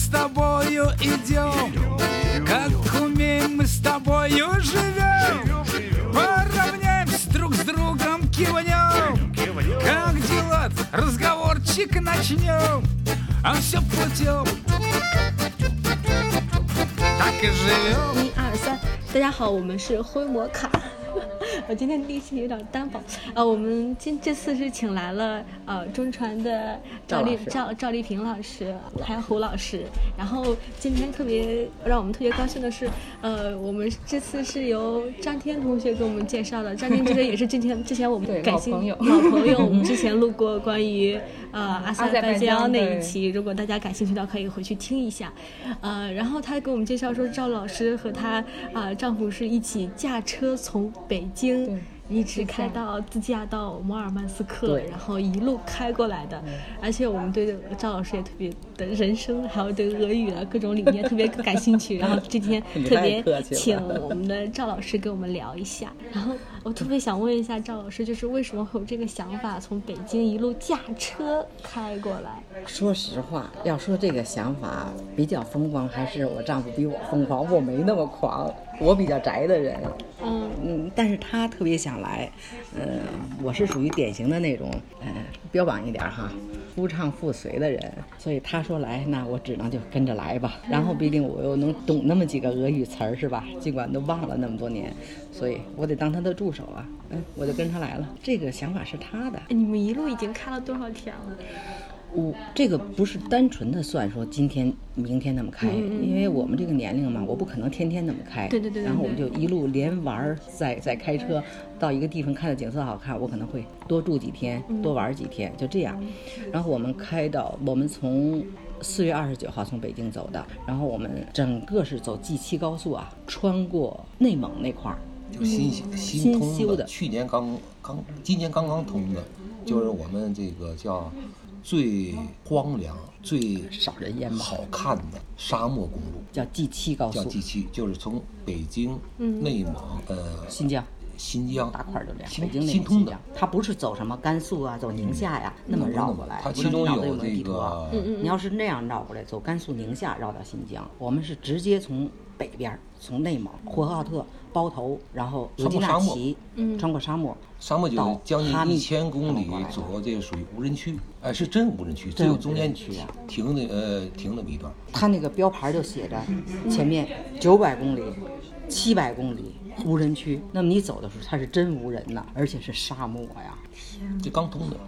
с тобою идем, как умеем мы с тобою живем. Поравняемся друг с другом, кивнем. Как дела? Разговорчик начнем, а все путем. Так и живем. 一二三，大家好，我们是灰摩卡。 我今天力气有点单薄，呃，我们今这次是请来了呃中传的赵丽赵赵丽萍老师，还有胡老师。然后今天特别让我们特别高兴的是，呃，我们这次是由张天同学给我们介绍的。张天同学也是之前之前我们感谢老朋友老朋友，我们之前录过关于呃阿塞拜疆那一期，如果大家感兴趣的话，可以回去听一下。呃，然后她给我们介绍说，赵老师和她啊、丈夫是一起驾车从北京一直开到自驾到摩尔曼斯克，然后一路开过来的。而且我们对赵老师也特别的人生，还有对俄语啊各种理念特别感兴趣。然后今天 特别请我们的赵老师给我们聊一下。然后我特别想问一下赵老师，就是为什么会有这个想法，从北京一路驾车开过来？说实话，要说这个想法比较疯狂，还是我丈夫比我疯狂。我没那么狂，我比较宅的人。嗯嗯，但是他特别想来。呃，我是属于典型的那种，呃，标榜一点哈，夫唱妇随的人。所以他说来，那我只能就跟着来吧。然后毕竟我又能懂那么几个俄语词儿，是吧？尽管都忘了那么多年，所以我得当他的助手啊。嗯，我就跟他来了。这个想法是他的。你们一路已经开了多少天了？我这个不是单纯的算说今天、明天那么开，因为我们这个年龄嘛，我不可能天天那么开。对对对对然后我们就一路连玩儿，再再开车到一个地方，看的景色好看，我可能会多住几天，多玩儿几天，就这样。然后我们开到，我们从四月二十九号从北京走的，然后我们整个是走 G 七高速啊，穿过内蒙那块儿。就新新新通修的去年刚刚，今年刚刚通的，就是我们这个叫最荒凉、最少人烟吧。好看的沙漠公路，叫 G 七高速。叫速，G 七，就是从北京、内蒙、呃新疆。新疆。大块儿就这样，新北京那新通的。它不是走什么甘肃啊，走宁夏呀、那么绕过来。它其中有没这地图啊。个你要是那样绕过来，走甘肃、宁夏绕到新疆，我们是直接从北边儿，从内蒙、呼和浩特、包头，然后额济纳穿过沙漠旗，穿过沙漠，沙漠就将近一千公里左右，这个属于无人区，哎，是真无人区，只有中间区啊停那呃停那么一段。它那个标牌就写着前面九百公里、七百公里无人区。那么你走的时候，它是真无人呐，而且是沙漠呀。这刚通的，对，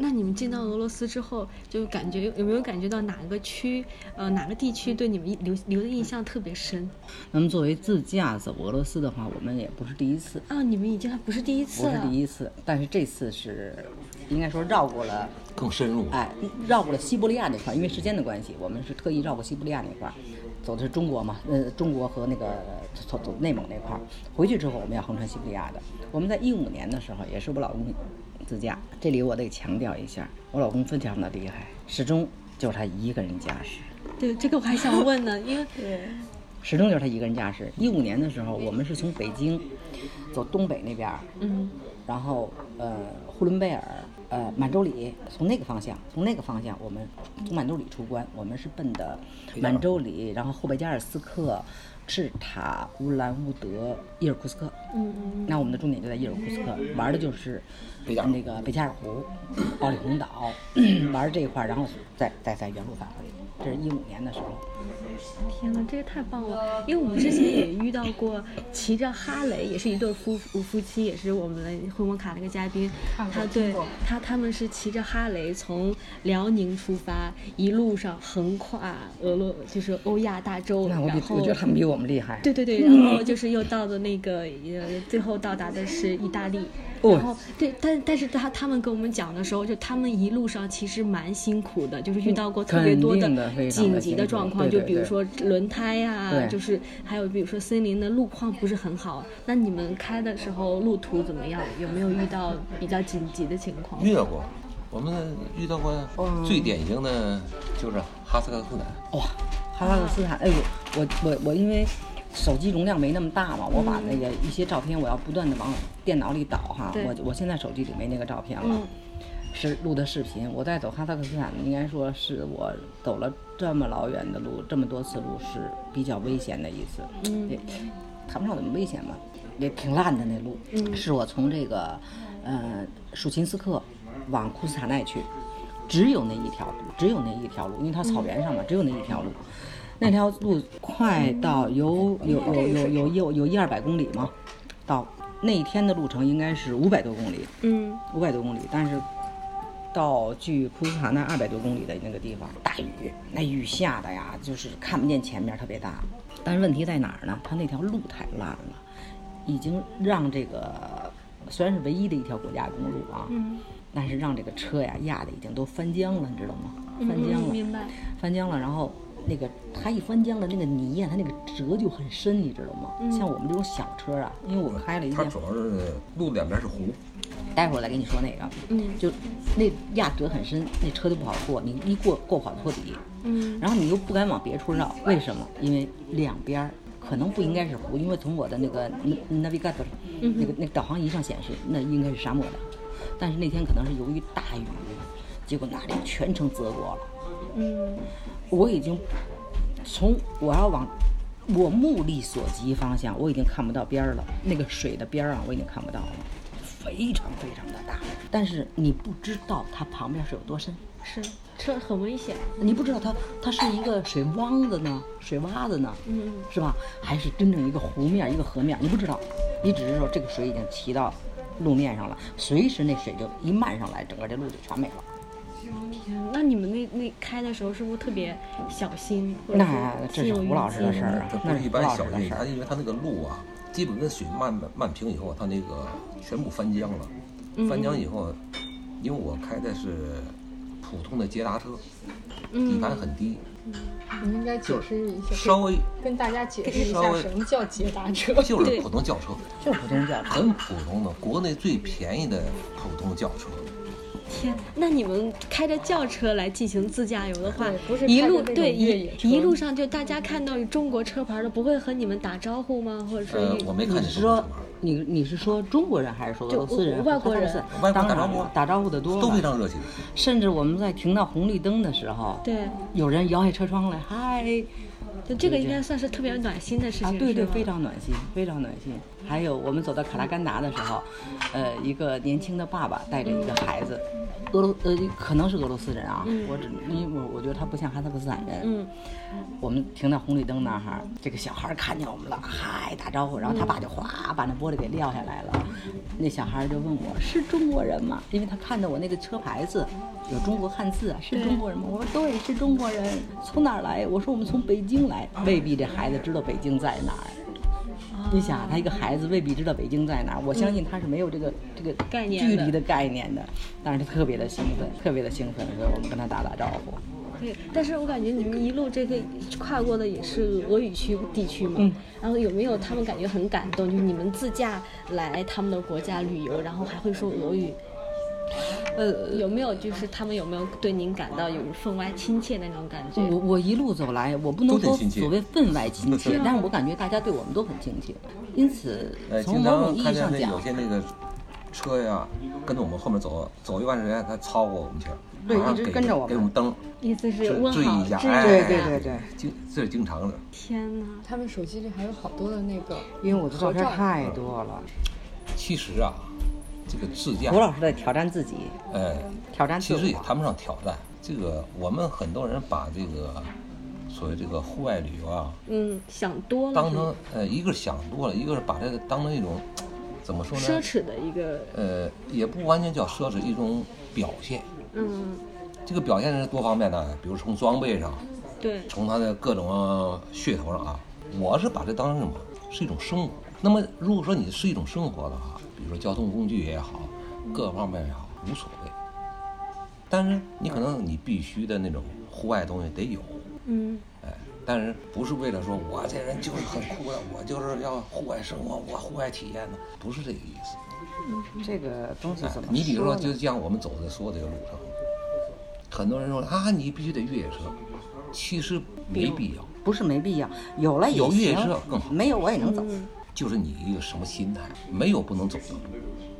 那你们进到俄罗斯之后，就感觉有没有感觉到哪个区，呃，哪个地区对你们留留的印象特别深？那么作为自驾走俄罗斯的话，我们也不是第一次。啊，你们已经还不是第一次不了，是第一次，但是这次是应该说绕过了，更深入。哎，绕过了西伯利亚那块儿，因为时间的关系，我们是特意绕过西伯利亚那块儿，走的是中国嘛，呃，中国和那个走走内蒙那块儿。回去之后我们要横穿西伯利亚的。我们在一五年的时候，也是我老公自驾，这里我得强调一下，我老公非常的厉害，始终就是他一个人驾驶。对，这个我还想问呢，因为 始终就是他一个人驾驶。一五年的时候，我们是从北京走东北那边儿，嗯，然后呃呼伦贝尔、呃满洲里，从那个方向，从那个方向，我们从满洲里出关，我们是奔的满洲里，然后后贝加尔斯克、赤塔、乌兰乌德、伊尔库斯克。嗯嗯那我们的重点就在伊尔库斯克，玩的就是贝加尔湖那个贝加尔湖、奥里洪岛，玩这一块儿，然后再再再原路返回。这是一五年的时候。天呐，这个太棒了！因为我们之前也遇到过骑着哈雷，也是一对夫夫夫妻，也是我们的灰摩卡那个嘉宾。他对他他们是骑着哈雷从辽宁出发，一路上横跨俄罗就是欧亚大洲，那我比然后我觉得他们比我们厉害。对对对，然后就是又到的那个呃，最后到达的是意大利。哦然后对，但但是他他们跟我们讲的时候，就他们一路上其实蛮辛苦的，就是遇到过特别多的紧急的状况，就比如说轮胎啊，就是还有比如说森林的路况不是很好。那你们开的时候路途怎么样？有没有遇到比较紧急的情况？遇到过，我们遇到过最典型的就是哈萨克斯坦，哇，哈萨克斯坦，哎呦，我我我因为手机容量没那么大嘛，我把那个一些照片我要不断的往电脑里导哈，对我我现在手机里没那个照片了。嗯是录的视频。我在走哈萨克斯坦，应该说是我走了这么老远的路，这么多次路是比较危险的一次。嗯，也谈不上怎么危险吧，也挺烂的那路。嗯，是我从这个呃舒琴斯克往库斯塔奈去，只有那一条路，只有那一条路，因为它草原上嘛，只有那一条路。那条路快到有有有有有有有一二百公里吗？到那一天的路程应该是五百多公里，嗯，五百多公里，但是到距库斯塔那二百多公里的那个地方，大雨，那雨下的呀，就是看不见前面，特别大。但是问题在哪儿呢？它那条路太烂了，已经让这个虽然是唯一的一条国家公路啊，嗯，但是让这个车呀压的已经都翻江了，你知道吗？翻江了，嗯明白。翻江了，然后那个它一翻浆了，那个泥呀，它那个折就很深，你知道吗？嗯像我们这种小车啊，因为我开了一辆，它主要是路两边是湖，待会儿我再跟你说那个，嗯就那压折很深，那车就不好过，你一过过不好托底，嗯然后你又不敢往别处绕，为什么？因为两边儿可能不应该是湖，因为从我的那个 navigator 那个那个导航仪上显示，那应该是沙漠的，但是那天可能是由于大雨，结果那里全程泽国了。嗯我已经从我要往我目力所及方向，我已经看不到边儿了。那个水的边儿啊，我已经看不到了，非常非常的大。但是你不知道它旁边是有多深，是车很危险。你不知道它它是一个水汪子呢，水洼子呢，嗯是吧？还是真正一个湖面、一个河面？你不知道，你只是说这个水已经骑到路面上了，随时那水就一漫上来，整个这路就全没了。天，那你们那那开的时候是不是特别小心？或者那这是心有余胡老师的事儿啊它，不那是一般小心，老师的事儿。它因为它那个路啊，基本跟水漫漫平以后，它那个全部翻江了。嗯翻江以后，因为我开的是普通的捷达车，嗯底盘很低，你应该解释一下，稍微跟大家解释一下什么叫捷达车。就是普通轿车，就是普通轿车。很普通的，国内最便宜的普通轿车。天，那你们开着轿车来进行自驾游的话不是，一路对一一路上就大家看到中国车牌的，不会和你们打招呼吗？或者是呃，我没看见你是说中国车牌。你你是说中国人还是说俄罗斯人、外国人。外国打招呼打招呼的多都非常热情。甚至我们在停到红绿灯的时候，对，有人摇下车窗来，嗨，就这个应该算是特别暖心的事啊，情，对对，非常暖心，非常暖心。还有我们走到卡拉干达的时候，呃，一个年轻的爸爸带着一个孩子，俄罗呃可能是俄罗斯人啊，我只因为我我觉得他不像哈萨克斯坦人，嗯，我们停在红绿灯那儿哈，这个小孩儿看见我们了，嗨打招呼，然后他爸就哗把那玻璃给撂下来了。那小孩儿就问我是中国人吗？因为他看到我那个车牌子有中国汉字啊，是中国人吗？我说对，是中国人。从哪儿来？我说我们从北京来。未必这孩子知道北京在哪儿。你想，他一个孩子未必知道北京在哪儿，我相信他是没有这个这个概念距离的概念的，但是他特别的兴奋，特别的兴奋，所以我们跟他打打招呼。对，但是我感觉你们一路这个跨过的也是俄语区地区嘛，嗯然后有没有他们感觉很感动，就是你们自驾来他们的国家旅游，然后还会说俄语，呃，有没有就是他们有没有对您感到有分外亲切的那种感觉？我我一路走来，我不能说所谓分外亲切，但是我感觉大家对我们都很亲切，因此呃，从经某种意常看见那义上讲有，些那个车呀，跟着我们后面走，走一段时间，他超过我们去，对一直跟着我们给我们灯，意思是注问好，注意一下，致意哎，一下对对经这是经常的。天哪！他们手机里还有好多的那个，因为我的照片太多了。其实啊，这个自驾胡，老师在挑战自己，呃，挑战自其实也。谈不上挑战。这个我们很多人把这个所谓这个户外旅游啊，嗯，想多了当成呃一个是想多了，一个是把这个当成一种怎么说呢？奢侈的一个，呃，也不完全叫奢侈，一种表现。嗯，这个表现是多方面的，比如从装备上，对，从它的各种噱头上啊，我是把这当成什么？是一种生活。那么如果说你是一种生活的话，比如说交通工具也好，各方面也好，无所谓。但是你可能你必须的那种户外东西得有，嗯，哎，但是不是为了说我这人就是很酷的，我就是要户外生活，我户外体验的，不是这个意思。这个东西哎怎么你比如说，就像我们走的说这个路程，很多人说啊，你必须得越野车，其实没必要。不是没必要，有了也有越野行车更好没有我也能走。就是你一个什么心态，没有不能走的路。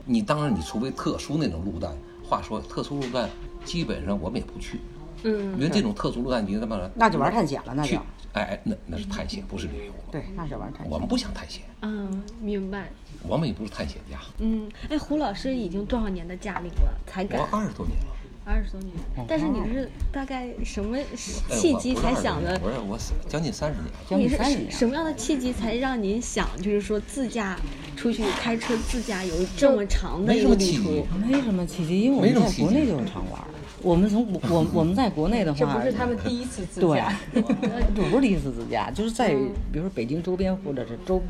你当然，你除非特殊那种路段，话说特殊路段，基本上我们也不去，嗯因为这种特殊路段，你他妈那就玩探险了，那去就，哎哎，那那是探险，不是旅游。对，那是玩探险。我们不想探险，嗯，明白。我们也不是探险家。嗯，哎，胡老师已经多少年的驾龄了？才我敢二十多年了，二十多年，但是你是大概什么哎契机我不是20才想的？年不是我将近三十年。将近三十年。什么样的契机才让您想，就是说自驾出去开车自驾游这么长的一个旅没什么契机途？没什么契机，因为我们在国内就常玩儿。我们从我我们在国内的话，这不是他们第一次自驾，，这不是第一次自驾，就是在比如说北京周边或者是周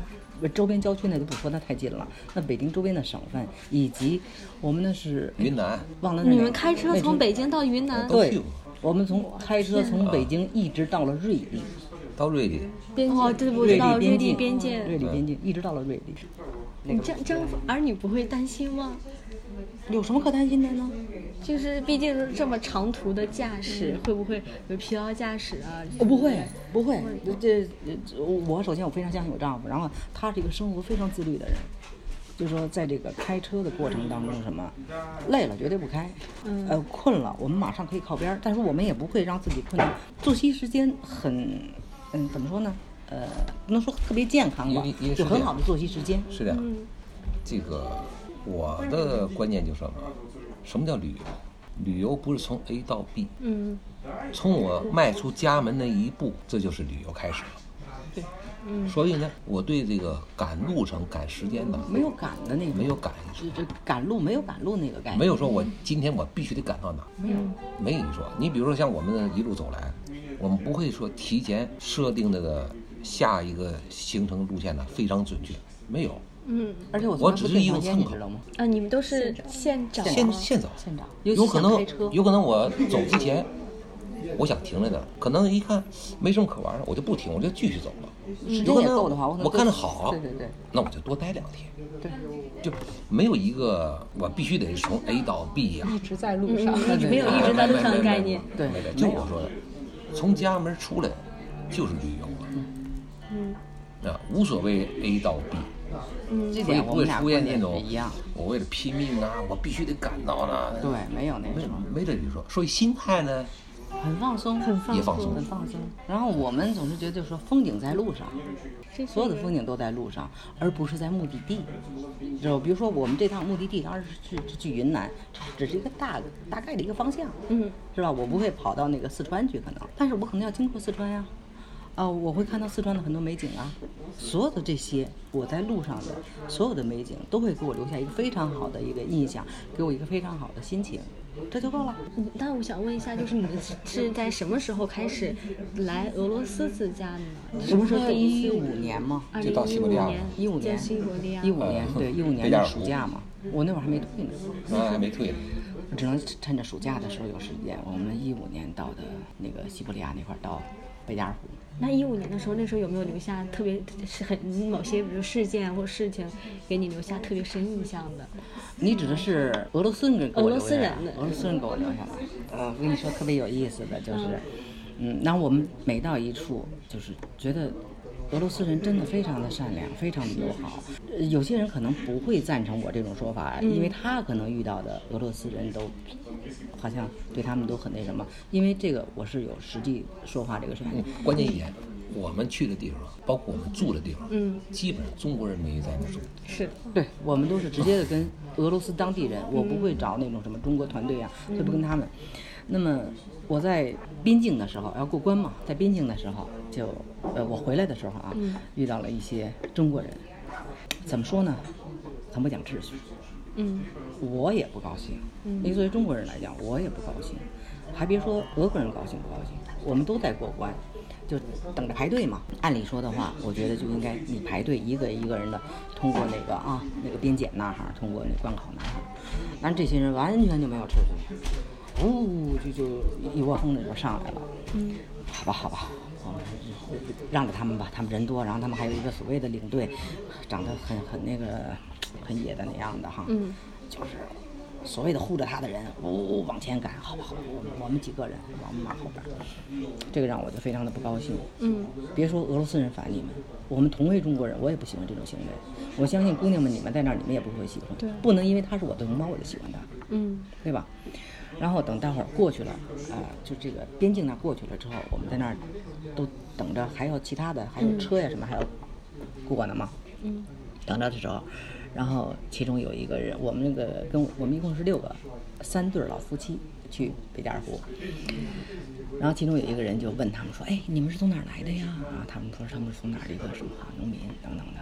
周边郊区那就不说，那太近了。那北京周边的省份以及我们那是云南忘了你们开车从北京到云南对我们从开车从北京一直到了瑞丽，到瑞丽，边哦，对，我知道瑞丽边境。瑞丽边境一直到了瑞丽。你这这样儿女不会担心吗？有什么可担心的呢？就是毕竟是这么长途的驾驶，会不会有疲劳驾驶啊？我不会，不会。这这，我首先我非常相信我丈夫，然后他是一个生活非常自律的人，就是说在这个开车的过程当中，什么累了绝对不开，呃困了我们马上可以靠边儿，但是我们也不会让自己困难。作息时间很，嗯，怎么说呢？呃，不能说特别健康吧就很好的作息时间。是的，嗯。这个我的观念就是什么？什么叫旅游？旅游不是从 A 到 B，嗯从我迈出家门那一步，这就是旅游开始了。对，所以呢，我对这个赶路程、赶时间的没有赶的那个，没有赶这这赶路没有赶路那个概念，没有说我今天我必须得赶到哪儿，没有，没你说。你比如说像我们一路走来，我们不会说提前设定那个下一个行程路线呢非常准确，没有，嗯而且我我只是一个参考房间你知道吗？啊，你们都是现现现找，有可能有可能我走之前，我想停在那儿，可能一看没什么可玩的，我就不停，我就继续走了。时间有可能也够的话，我可能我看着好，对对对那我就多待两天，对，就没有一个我必须得从 A 到 B 呀、一直在路上。嗯，没有一直在路上的概念。对没没，就我说的，从家门出来就是旅游了。嗯啊，无所谓 A 到 B，这点我们俩观点出现那种是一样，我为了拼命啊，我必须得赶到呢。对，没有那没什么，没这一说，所以心态呢，很放松，很放也放松很放松。然后我们总是觉得说风景在路上，所有的风景都在路上，而不是在目的地。知道，比如说我们这趟目的地当然是去去云南，只是一个大大概的一个方向，嗯是吧？我不会跑到那个四川去，可能，但是我可能要经过四川呀。啊、我会看到四川的很多美景啊，所有的这些我在路上的所有的美景都会给我留下一个非常好的一个印象，给我一个非常好的心情，这就够了。嗯那我想问一下，就是你们是在什么时候开始来俄罗斯自驾的呢？什么时候第一五年嘛？二零就到西伯利亚一五年，西伯利亚。一五年，对，一五年的暑假嘛，我那会儿还没退呢，啊还没退呢。只能趁着暑假的时候有时间。我们一五年到的那个西伯利亚那块儿，到贝加尔湖。那一五年的时候，那时候有没有留下特别是很某些比如事件或事情，给你留下特别深印象的？你指的是俄罗斯人给我俄罗留下来斯人的俄罗斯人给我留下的。呃，我跟你说特别有意思的就是，嗯，然后我们每到一处，就是觉得俄罗斯人真的非常的善良，非常的友好。呃有些人可能不会赞成我这种说法，因为他可能遇到的俄罗斯人都好像对他们都很那什么。因为这个我是有实际说话这个事情。关键一点，我们去的地方，包括我们住的地方，嗯，基本上中国人没在那住。是，对我们都是直接的跟俄罗斯当地人，我不会找那种什么中国团队啊，就不跟他们。那么我在边境的时候要过关嘛，在边境的时候就呃我回来的时候啊，遇到了一些中国人，怎么说呢？很不讲秩序，嗯我也不高兴。因为作为中国人来讲，我也不高兴。还别说俄国人高兴不高兴，我们都在过关，就等着排队嘛。按理说的话，我觉得就应该你排队一个一个人的通过那个啊那个边检那哈，通过那关口那哈。但这些人完全就没有秩序，呜就就一窝蜂的就上来了。嗯好吧，好吧，我们让着他们吧，他们人多，然后他们还有一个所谓的领队，长得很很那个很野的那样的哈，嗯就是所谓的护着他的人，呜、往前赶，好吧，好吧，我们我们几个人往我们马后边，这个让我就非常的不高兴。嗯别说俄罗斯人烦你们，我们同为中国人，我也不喜欢这种行为。我相信姑娘们，你们在那儿，你们也不会喜欢。对不能因为他是我的同胞，我就喜欢他。嗯对吧？然后等待会儿过去了，啊、就这个边境那儿过去了之后，我们在那儿都等着，还有其他的，还有车呀什么还要过呢嘛。嗯等着的时候，然后其中有一个人，我们那个跟我们一共是六个，三对儿老夫妻去北加尔湖，然后其中有一个人就问他们说：“哎，你们是从哪儿来的呀？”啊，他们说他们是从哪儿的一个什么农民等等的，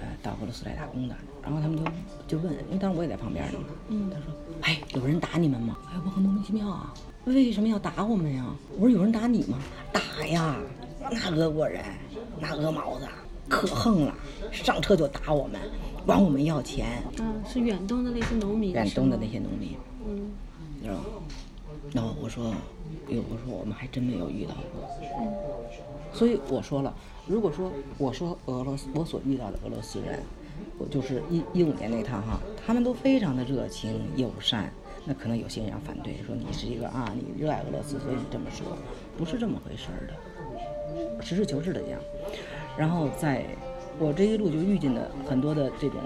呃，到俄罗斯来打工的。然后他们就就问，因为当时我也在旁边呢嘛，嗯，他说：“哎，有人打你们吗？”哎，我很莫名其妙啊，为什么要打我们呀？我说：“有人打你吗？打呀，那俄国人，那鹅毛子。”可横了，上车就打我们，管我们要钱。嗯，是远东的那些农民，远东的那些农民，嗯知道吗？然后我说，哟，我说我们还真没有遇到过。嗯所以我说了，如果说我说俄罗斯我所遇到的俄罗斯人，我就是一一五年那趟哈，他们都非常的热情友善。那可能有些人要反对，说你是一个啊，你热爱俄罗斯，所以你这么说，不是这么回事儿的。实事求是的讲，然后在我这一路就遇见的很多的这种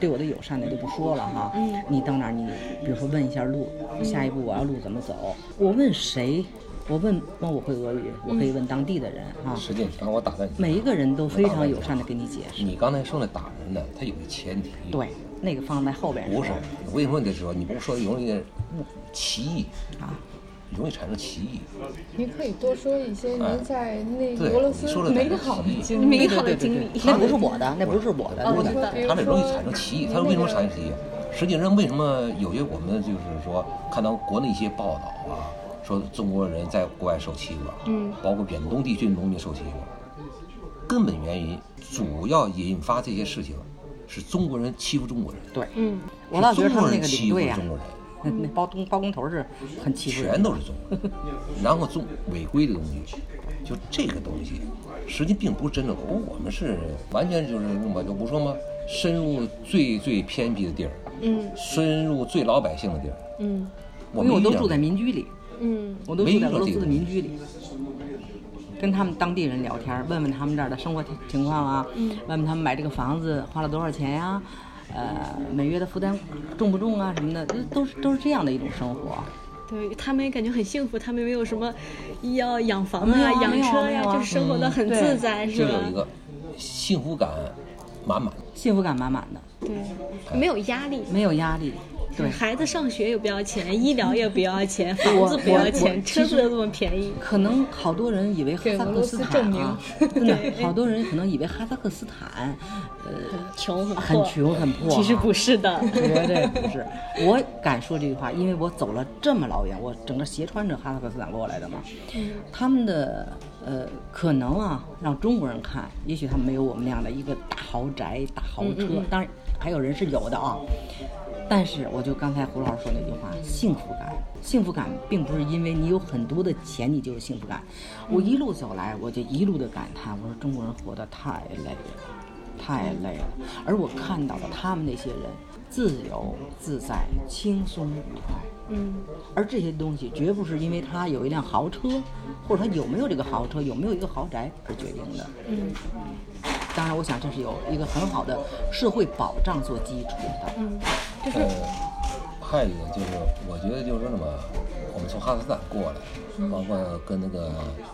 对我的友善的就不说了哈。嗯你到哪儿你比如说问一下路，下一步我要路怎么走，我问谁？我问那我会俄语，我可以问当地的人哈。实际上我打断你，每一个人都非常友善的给你解释。你刚才说那打人的，他有个前提，对，那个放在后边不是说，为什么你得说？你不是说容易歧义，啊，容易产生歧义。您可以多说一些哎您在那个俄罗斯的美好的经历。美好的经历。那不是我的，那不是我的，他这容易产生歧义。他为什么产生歧义？实际上，为什么有些我们就是说看到国内一些报道啊，说中国人在国外受欺负，嗯，包括远东地区的农民受欺负，根本原因主要引发这些事情是中国人欺负中国人，对，嗯。我倒觉得中国他们那个人欺负领队呀、中国人。那那包工包工头是很欺负全都是中国人，然后中违规的东西，就这个东西，实际并不是真的。我我们是完全就是那么就不说吗？深入最最偏僻的地儿，嗯。深入最老百姓的地儿，嗯。我们我都住在民居里，嗯我都住在俄罗斯的民居里，跟他们当地人聊天，问问他们这儿的生活情情况啊，嗯问问他们买这个房子花了多少钱呀、呃，每月的负担重不重啊什么的，都都是都是这样的一种生活。对他们也感觉很幸福，他们没有什么要养房子啊、养车呀、就是生活的很自在，吧就是有？一个幸福感满满。幸福感满满的，对，没有压力。没有压力。对，孩子上学也不要钱，医疗也不要钱，房子不要钱，车子又这么便宜。可能好多人以为哈萨克斯坦啊，真的好多人可能以为哈萨克斯坦，呃，穷很很穷很破啊，其实不是的。绝对不是。我敢说这句话，因为我走了这么老远，我整个斜穿着哈萨克斯坦过来的嘛。他们的呃，可能啊，让中国人看，也许他们没有我们那样的一个大豪宅、大豪车，当然还有人是有的啊。但是，我就刚才胡老师说那句话，幸福感，幸福感并不是因为你有很多的钱你就有幸福感。我一路走来，我就一路的感叹，我说中国人活得太累了。太累了，而我看到了他们那些人自由自在、轻松愉快，嗯而这些东西绝不是因为他有一辆豪车，或者他有没有这个豪车、有没有一个豪宅而决定的。嗯当然，我想这是有一个很好的社会保障做基础的。嗯，就是呃，还有一个就是，我觉得就是那么，我们从哈萨克斯坦过来，包括跟那个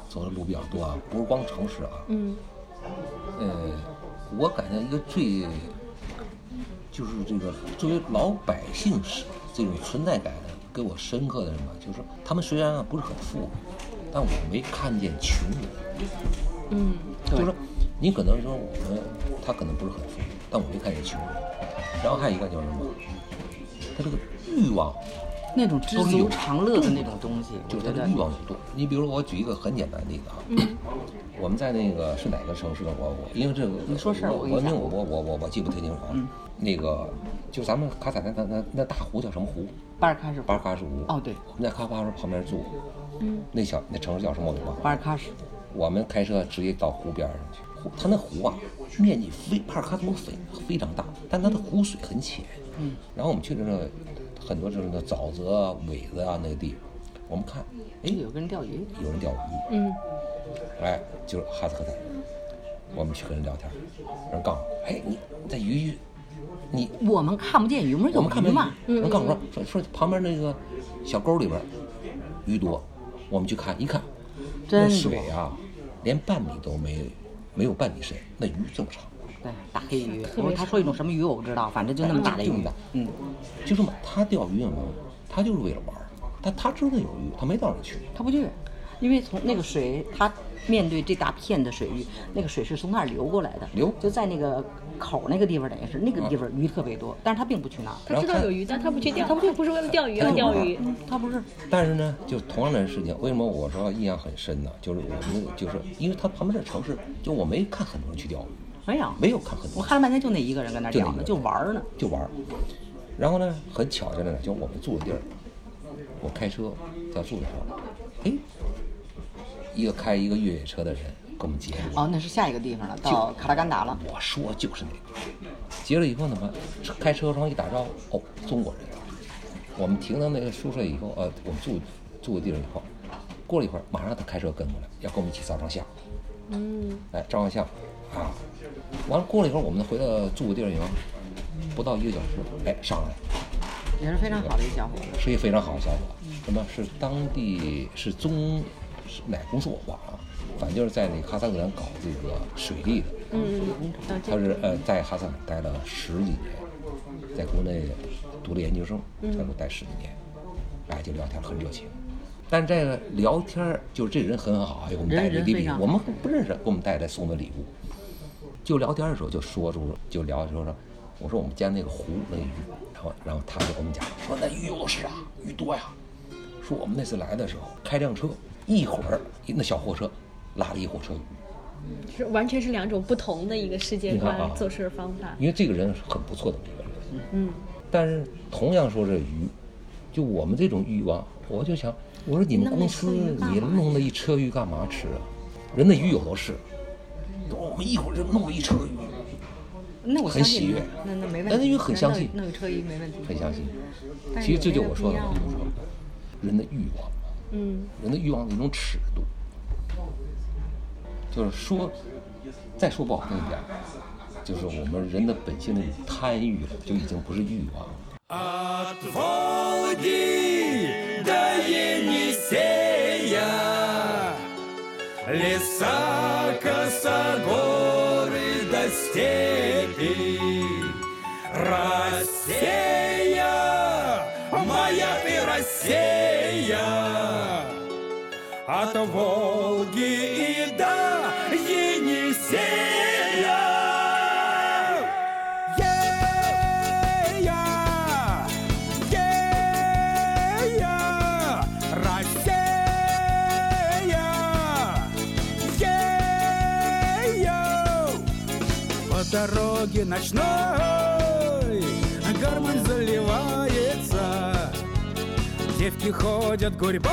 走的路比较多啊，不是光城市啊，嗯。呃，我感觉一个最，就是这个作为老百姓是这种存在感的，给我深刻的什么，就是说他们虽然啊不是很富，但我没看见穷人，嗯就是说你可能说我们他可能不是很富裕，但我一看人穷。然后还有一个就是什么，他这个欲望那种知足常乐的那种东西，就是他的欲望有多。你比如说，我举一个很简单的例子啊，我们在那个是哪个城市的？我我因为这个你说事儿我我我我我我我记不太清楚啊。那个就咱们卡萨那那那那大湖叫什么湖？巴尔喀什，巴尔喀什湖。哦对我们在喀巴什旁边住，嗯那小那城市叫什么我给忘了。巴尔喀什，我们开车直接到湖边上去，湖它那湖啊，面积非帕尔喀图非非常大，但它的湖水很浅。嗯，然后我们去的时候，很多就是那沼泽啊、苇子啊那个地，我们看，哎，有个人钓鱼，有人钓鱼，嗯哎，就是哈萨克斯坦，我们去跟人聊天，人告诉我，哎，你在鱼，你我们看不见鱼，我们看没有鱼嘛？人告诉我说说说旁边那个小沟里边鱼多，我们去看一看，那水啊，连半米都没没有半米深，那鱼这么长，对，大黑鱼。我说他说一种什么鱼我不知道，反正就那么大的鱼就这么大。嗯，就这么他钓鱼嘛，他就是为了玩儿，但他知道有鱼，他没到那儿去。他不去，因为从那个水，它面对这大片的水域，那个水是从那儿流过来的，流就在那个口那个地方，等于是那个地方鱼特别多，但是他并不去那儿。他知道有鱼，但他不去钓，他不不是为了钓鱼而钓鱼。他不是，但是呢，就同样的事情，为什么我说印象很深呢？就是我们就是因为他旁边的城市，就我没看很多人去钓鱼，没有，没有看很多人我看了半天就那一个人跟那儿钓呢，就玩儿呢。就玩儿。然后呢，很巧的呢，就我们住的地儿，我开车在住的时候，哎，一个开一个越野车的人跟我们截住了。哦，那是下一个地方了，到卡拉干达了。我说就是那个，截了以后呢嘛，开车窗一打招呼，哦，中国人。我们停到那个宿舍以后，呃，我们住住的地方以后，过了一会儿，马上他开车跟过来，要跟我们一起照张相。嗯，哎，照完相，啊，完了过了一会儿，我们回到住的地儿以后，不到一个小时，哎，上来了，也是非常好的一小伙子。是一个非常好的小伙。什么是当地是中是哪公司我忘了啊，反正就是在那个哈萨克斯坦搞这个水利的。嗯，他是呃在哈萨克待了十几年，在国内读了研究生，在国待十几年，哎就聊天很热情。但这个聊天儿就是这人很好，哎给我们带人的礼物，人非常好我们不认识，给我们带来送的礼物。就聊天的时候就说出就聊说说，我说我们家那个湖那个鱼，然后然后他就跟我们讲说那鱼有的是啊，鱼多呀。说我们那次来的时候开辆车，一会儿那小货车拉了一货车鱼，是完全是两种不同的一个世界观、做事方法。因为这个人是很不错的一个人。嗯，但是同样说这鱼，就我们这种欲望，我就想，我说你们公司你弄那一车鱼干嘛吃啊？人的鱼有的是，我们一会儿就弄了一车鱼，那我很喜悦那那没问题。但是鱼很相信那个车鱼没问题。很相信。其实这就有我说的，我说人的欲望，嗯，人的欲望的一种尺度，就是说，再说不好听一点，就是我们人的本性的贪欲了，就已经不是欲望了。 От Волги до Енисея Леса, косогоры до степи Россия, От Волги и до Енисея. Ея, Россия. По дороге ночной гармонь заливается, Девки ходят гурьбой,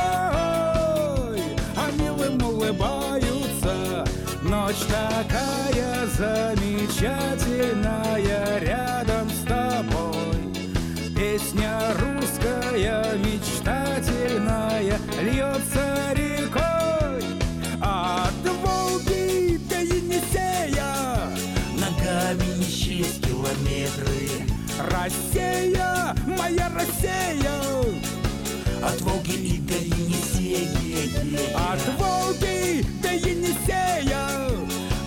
улыбаются. Ночь такая замечательная рядом с тобой. Песня русская, мечтательная, льется рекой. От Волги до Енисея Ногами не счесть километры Россия, моя Россия От Волги и до Енисея От Волги до Енисея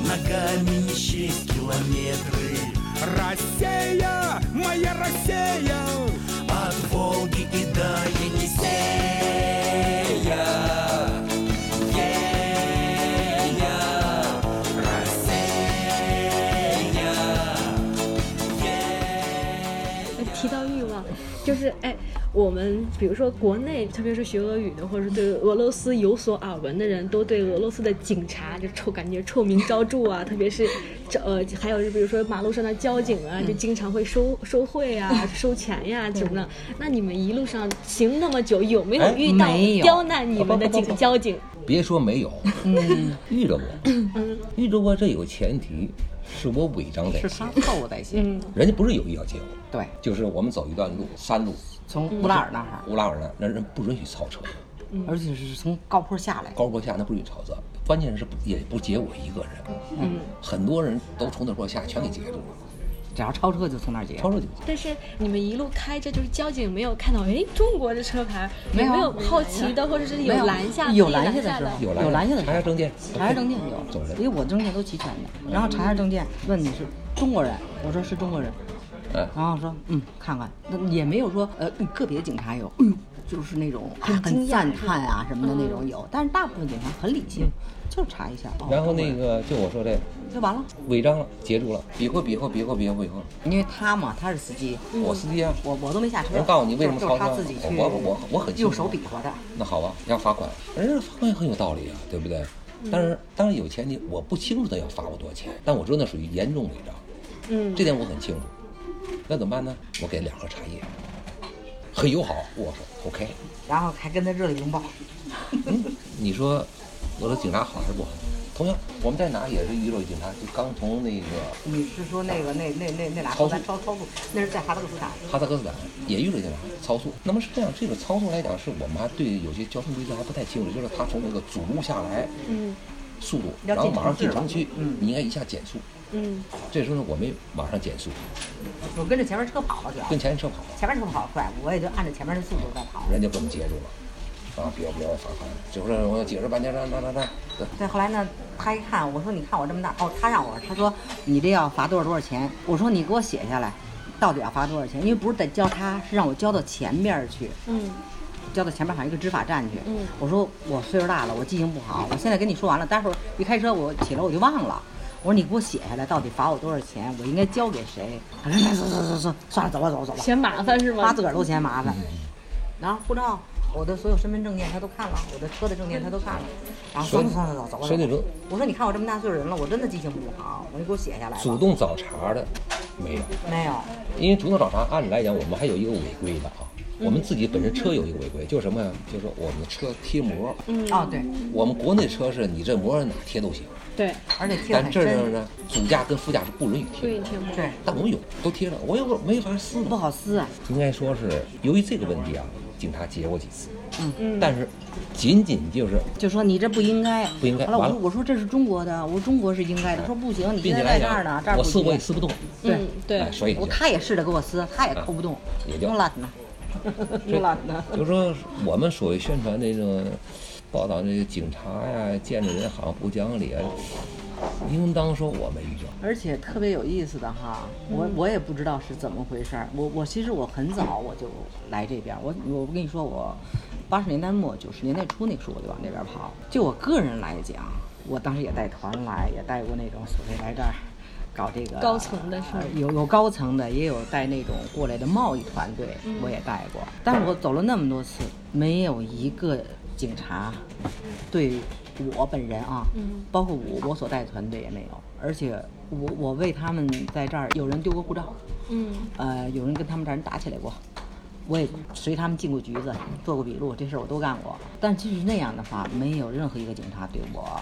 Ногами не счесть километры Россия, моя Россия От Волги и до Енисея Ея, Россия 提到欲望，就是哎， 我们比如说国内，特别是学俄语的，或者是对俄罗斯有所耳闻的人，都对俄罗斯的警察就臭感觉臭名昭著啊，特别是这呃，还有就比如说马路上的交警啊，就经常会收收贿啊、收钱呀、什么的。那你们一路上行那么久，有没有哎遇到刁难你们的警交警？别说没有，遇着过，遇着过。这有前提，是我违章在是先他，凑合在先。嗯，人家不是有意要接我，对，就是我们走一段路，山路，从乌拉尔那哈，乌拉尔那那人不允许超车，而且是从高坡下来。高坡下那不允许超车，关键是不也不截我一个人，嗯，很多人都从那坡下全给截住了，只要超车就从那儿截。超车就但是你们一路开着，就是交警没有看到，哎，中国的车牌，没有没有好奇的，或者是有拦下，有拦下的时候有有拦下的时候查下证件，查下证件走人有，因为我证件都齐全的。然后查下证件，问你是中国人，我说是中国人，哎，然后说嗯看看，那也没有说呃个别警察有，哎呦。就是那种啊很赞叹啊什么的那种有，但是大部分警察很理性，就是查一下。哦然后那个就我说这个就完了，违章了，截住了，比划比划比划比划比划，因为他嘛他是司机，我司机啊，我我都没下车。人告诉你为什么就是超车他自己去，我我我很清楚用手比划的。那好吧，要罚款，人家罚款也很有道理啊，对不对？但是当然有前提，我不清楚他要罚我多少钱，但我知道那属于严重违章，嗯，这点我很清楚。那怎么办呢？我给两盒茶叶，很友好，我说 OK。然后还跟他热烈拥抱。嗯，你说我的警察好还是不好？同样，我们在哪也是遇到警察，就刚从那个你是说那个那那那那俩超速超超速，那是在哈萨克斯坦。哈萨克斯坦也遇到警察超速。那么是这样，这个超速来讲，是我们还对有些交通规则还不太清楚，就是他从那个主路下来，嗯速度，然后马上进城城区，嗯你应该一下减速。嗯这时候呢，我没马上减速，我跟着前面车跑了，主要跟前车跑，前面车跑得快，我也就按照前面的速度在跑。人家给我们截住了。啊，别别罚款！就是我要解释半天，让让让让，对对，后来呢，他一看，我说你看我这么大，哦，他让我，他说你这要罚多少多少钱？我说你给我写下来，到底要罚多少钱？因为不是得交他，是让我交到前面去，嗯交到前面好像一个执法站去。嗯我说我岁数大了，我记性不好，我现在跟你说完了，待会儿一开车我起来我就忘了。我说你给我写下来，到底罚我多少钱？我应该交给谁？他说那走走走走，算了，走吧走吧走吧。嫌麻烦是吗？他自个儿都嫌麻烦。然后护照、我的所有身份证件他都看了，我的车的证件他都看了。然后所以走走走走走吧。我说你看我这么大岁数人了，我真的记性不好，我说你给我写下来吧。主动找茬的没有，没有，因为主动找茬，按理来讲，我们还有一个违规的啊。我们自己本身车有一个违规，就是什么呀？就是说我们的车贴膜。嗯哦对，我们国内车是你这膜哪贴都行，对，而且贴的但这儿呢，主驾跟副驾是不允许贴不。允贴膜。对，但我们有，都贴了，我有没法撕不。好撕啊。应该说是由于这个问题啊，警察截我几次，嗯，但是仅仅就是就说你这不应该，不应该后来我完了说我说这是中国的，我说中国是应该的，说不行，你并现在在这儿呢，这儿，我撕我也。撕不动，对嗯对哎，所以我就他也试着给我撕，他也抠不动，也就弄懒呢，弄懒呢。就是说我们所谓宣传那种报道那个警察呀，见着人好像不讲理啊，应当说我没遇到。而且特别有意思的哈，我我也不知道是怎么回事儿。我我其实我很早我就来这边儿，我我不跟你说，我八十年代末九十年代初那时候我就往那边儿跑。就我个人来讲，我当时也带团来，也带过那种所谓来这儿搞这个高层的是吗？呃有有高层的，也有带那种过来的贸易团队，我也带过。但是我走了那么多次，没有一个警察对我本人啊，嗯。包括我我所带的团队也没有，而且我我为他们在这儿有人丢过护照，嗯。呃，有人跟他们这儿人打起来过，我也随他们进过局子，做过笔录，这事儿我都干过。但即使那样的话，没有任何一个警察对我，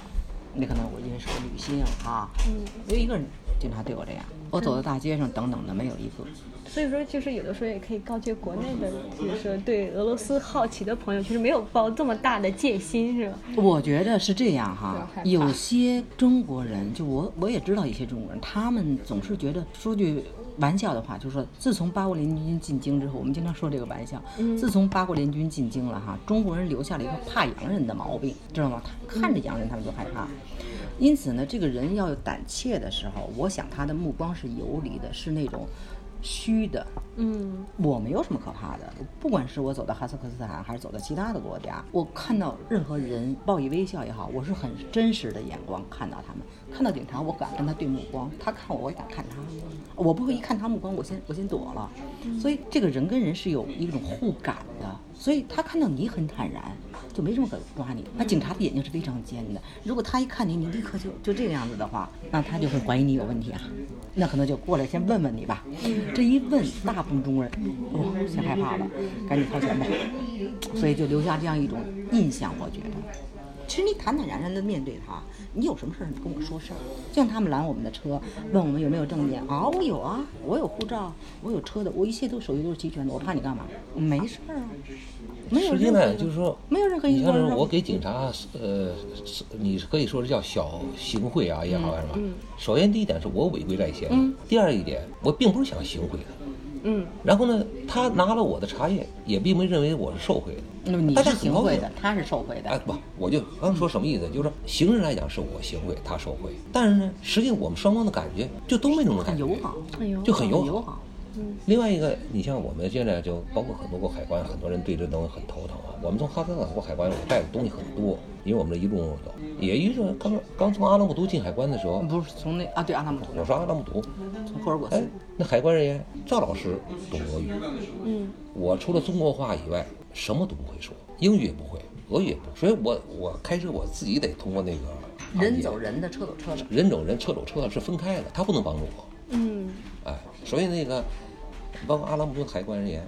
那可能我因为是个女性啊，嗯，没有一个人警察对我这样。我走在大街上等等的，没有一个。所以说，就是有的时候也可以告诫国内的，就是说对俄罗斯好奇的朋友，其实没有抱这么大的戒心，是吧？我觉得是这样哈有些中国人，就我我也知道一些中国人，他们总是觉得说句玩笑的话，就是说，自从八国联军进京之后，我们经常说这个玩笑，自从八国联军进京了哈，中国人留下了一个怕洋人的毛病，知道吗？他看着洋人他们就害怕。因此呢，这个人要有胆怯的时候，我想他的目光是游离的，是那种虚的，嗯我没有什么可怕的，不管是我走到哈萨克斯坦，还是走到其他的国家，我看到任何人报以微笑也好，我是很真实的眼光看到他们。看到警察，我敢跟他对目光，他看我，我也敢看他。我不会一看他目光，我先我先躲了。所以这个人跟人是有一种互感的，所以他看到你很坦然，就没什么可抓你。那警察的眼睛是非常尖的，如果他一看你，你立刻就就这个样子的话，那他就会怀疑你有问题啊，那可能就过来先问问你吧。这一问，大部分中国人哦先害怕了，赶紧掏钱吧，所以就留下这样一种印象，我觉得。其实你坦坦然然的面对他，你有什么事儿你跟我说事儿。就像他们拦我们的车，问我们有没有证件啊，我有啊，我有护照，我有车的，我一切都手续都是齐全的，我怕你干嘛？没事儿啊，没有实际任何呢，就是说，没有任何你像一个人是我给警察，呃，你可以说是叫小行贿啊也好是吧？首先第一点是我违规在先，第二一点我并不是想行贿他，嗯，然后呢，他拿了我的茶叶，也并没认为我是受贿的。那么你是行贿的，他是受贿的。哎，不，我就刚说什么意思，就是说行人来讲是我行贿，他受贿，但是呢，实际我们双方的感觉就都没那种感觉，很友好，很友就很友好。另外一个，你像我们现在就包括很多过海关，很多人对这东西很头疼啊。我们从哈萨克过海关，我带的东西很多，因为我们这一路走，也遇着刚刚从阿拉木图进海关的时候，不是从那啊，对阿拉木图，我说阿拉木图，从霍尔果哎斯，，那海关人员赵老师懂俄语，嗯，我除了中国话以外，什么都不会说，英语也不会，俄语也不会，所以我我开车我自己得通过那个人走人的，车走车的。人走人，车走车的是分开的，他不能帮助我。嗯，哎，所以那个包括阿拉木图海关人员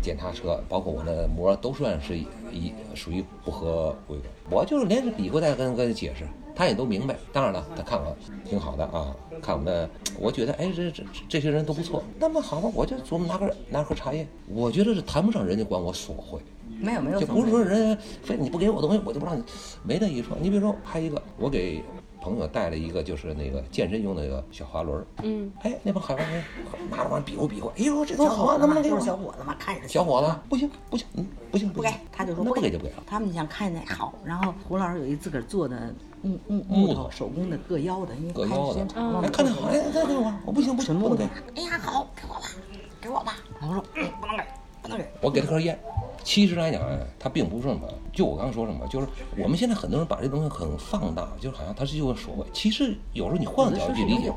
检查车，包括我的膜都算是一属于不合规格。我就是连着比划带跟跟他解释，他也都明白。当然了，他看我挺好的啊，看我们，我觉得哎这这这些人都不错。那么好吧，我就琢磨拿个拿盒茶叶，我觉得是谈不上人家管我索贿。没有没有，就不是说人家非你不给我东西，我就不让你，没那一说。你比如说，还有一个，我给朋友带了一个，就是那个健身用的那个小滑轮儿。嗯，哎，那帮海外人拿着玩比划比划，哎呦，这多好啊，小伙子嘛，就是能不能给我？小伙子嘛，看着小伙子，不行不行，嗯，不行不给，他就说不给给就不给了。他们想看那好，然后胡老师有一自个儿做的木木木头手工的硌腰的，因为拍硌腰的时间长了哎，看着好，哎，再给我，我不行不行，不能给。哎呀，好，给我吧，给我吧。我说嗯不能给，不能给。我给他根烟。其实来讲，哎，它并不是什么，就我刚刚说什么，就是我们现在很多人把这东西很放大，就是好像它是就是所谓。其实有时候你换个角度去理解。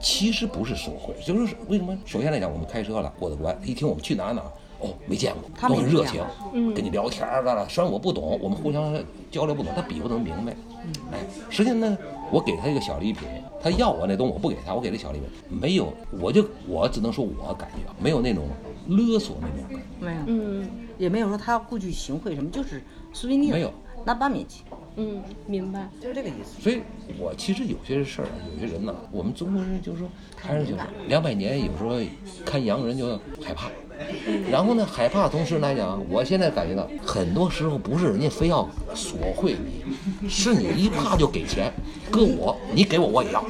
其实不是索贿，就是为什么？首先来讲，我们开车了，过的关，一听我们去哪哪，哦，没见过，都很热情跟你聊天儿了。虽然我不懂，我们互相交流不懂，他比划能明白。哎，实际上呢，我给他一个小礼品，他要我那东西我不给他，我给他小礼品，没有，我就我只能说我感觉啊没有那种勒索那种感觉。没有，嗯也没有说他要故意行贿什么，就是苏维尼没有，拿八米去，嗯，明白。就是这个意思。所以，我其实有些事儿，有些人呢，我们中国人就是说，还是就是两百年，有时候看洋人就害怕。然后呢，害怕同时来讲，我现在感觉到，很多时候不是人家非要索贿你，是你一怕就给钱，搁我，你给我我也要，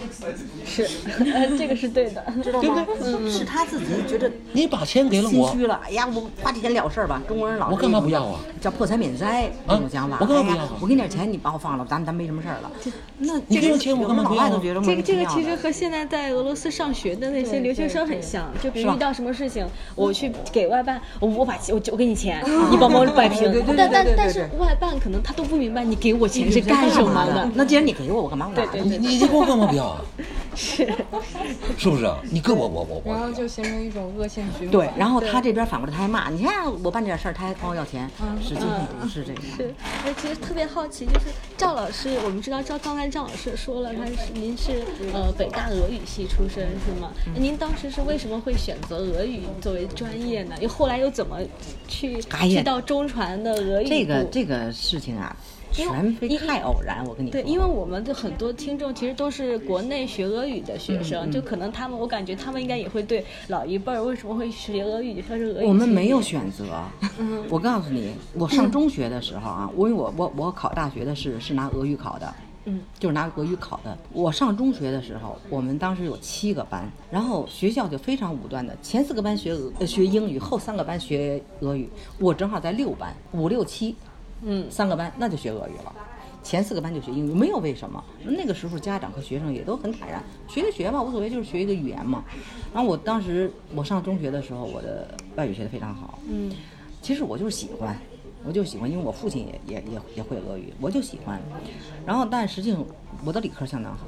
是，呃，这个是对的。知道吗？是他自己觉得你把钱给了我，心虚了。哎呀，我花这钱了事儿吧。中国人老我干嘛不要啊？叫破财免灾那种想法。我干嘛不要啊我给你点钱，你把我放了，咱咱没什么事儿了。那你给我钱我干嘛不要啊老外都觉得莫这个这个其实和现在在俄罗斯上学的那些留学生很像，就比如遇到什么事情，我去给外办，我我把钱我就我给你钱，你帮忙摆平 对对对。但但对对对但是外办可能他都不明白你给我钱是干什么的。那既然你给我，我干嘛我拿对着？你你你给我干嘛不要啊？是，是不是啊？你给我我我然后，就形成一种恶性循环。对，然后他这边反过来他还骂，你看我办这点事儿，他还管我要钱，实际上不是这样。是，哎，其实特别好奇，就是赵老师，我们知道赵刚才赵老师说了，他是您是呃北大俄语系出身是吗？那您当时是为什么会选择俄语作为专业呢？又后来又怎么去哎呀去到中传的俄语这个这个事情啊，全非太偶然。我跟你说，对，因为我们的很多听众其实都是国内学俄语的学生，就可能他们，我感觉他们应该也会对老一辈儿为什么会学俄语，说是俄语。我们没有选择。我告诉你，我上中学的时候啊，我因为我我我考大学的是是拿俄语考的。嗯，就是拿俄语考的。我上中学的时候，我们当时有七个班，然后学校就非常武断的，前四个班学俄呃学英语，后三个班学俄语。我正好在六班，五六七，嗯三个班那就学俄语了。前四个班就学英语，没有为什么。那个时候家长和学生也都很坦然，学就学吧，无所谓，就是学一个语言嘛。然后我当时我上中学的时候，我的外语学得非常好。嗯其实我就是喜欢，我就喜欢，因为我父亲也也也也会俄语，我就喜欢。然后，但实际上我的理科相当好。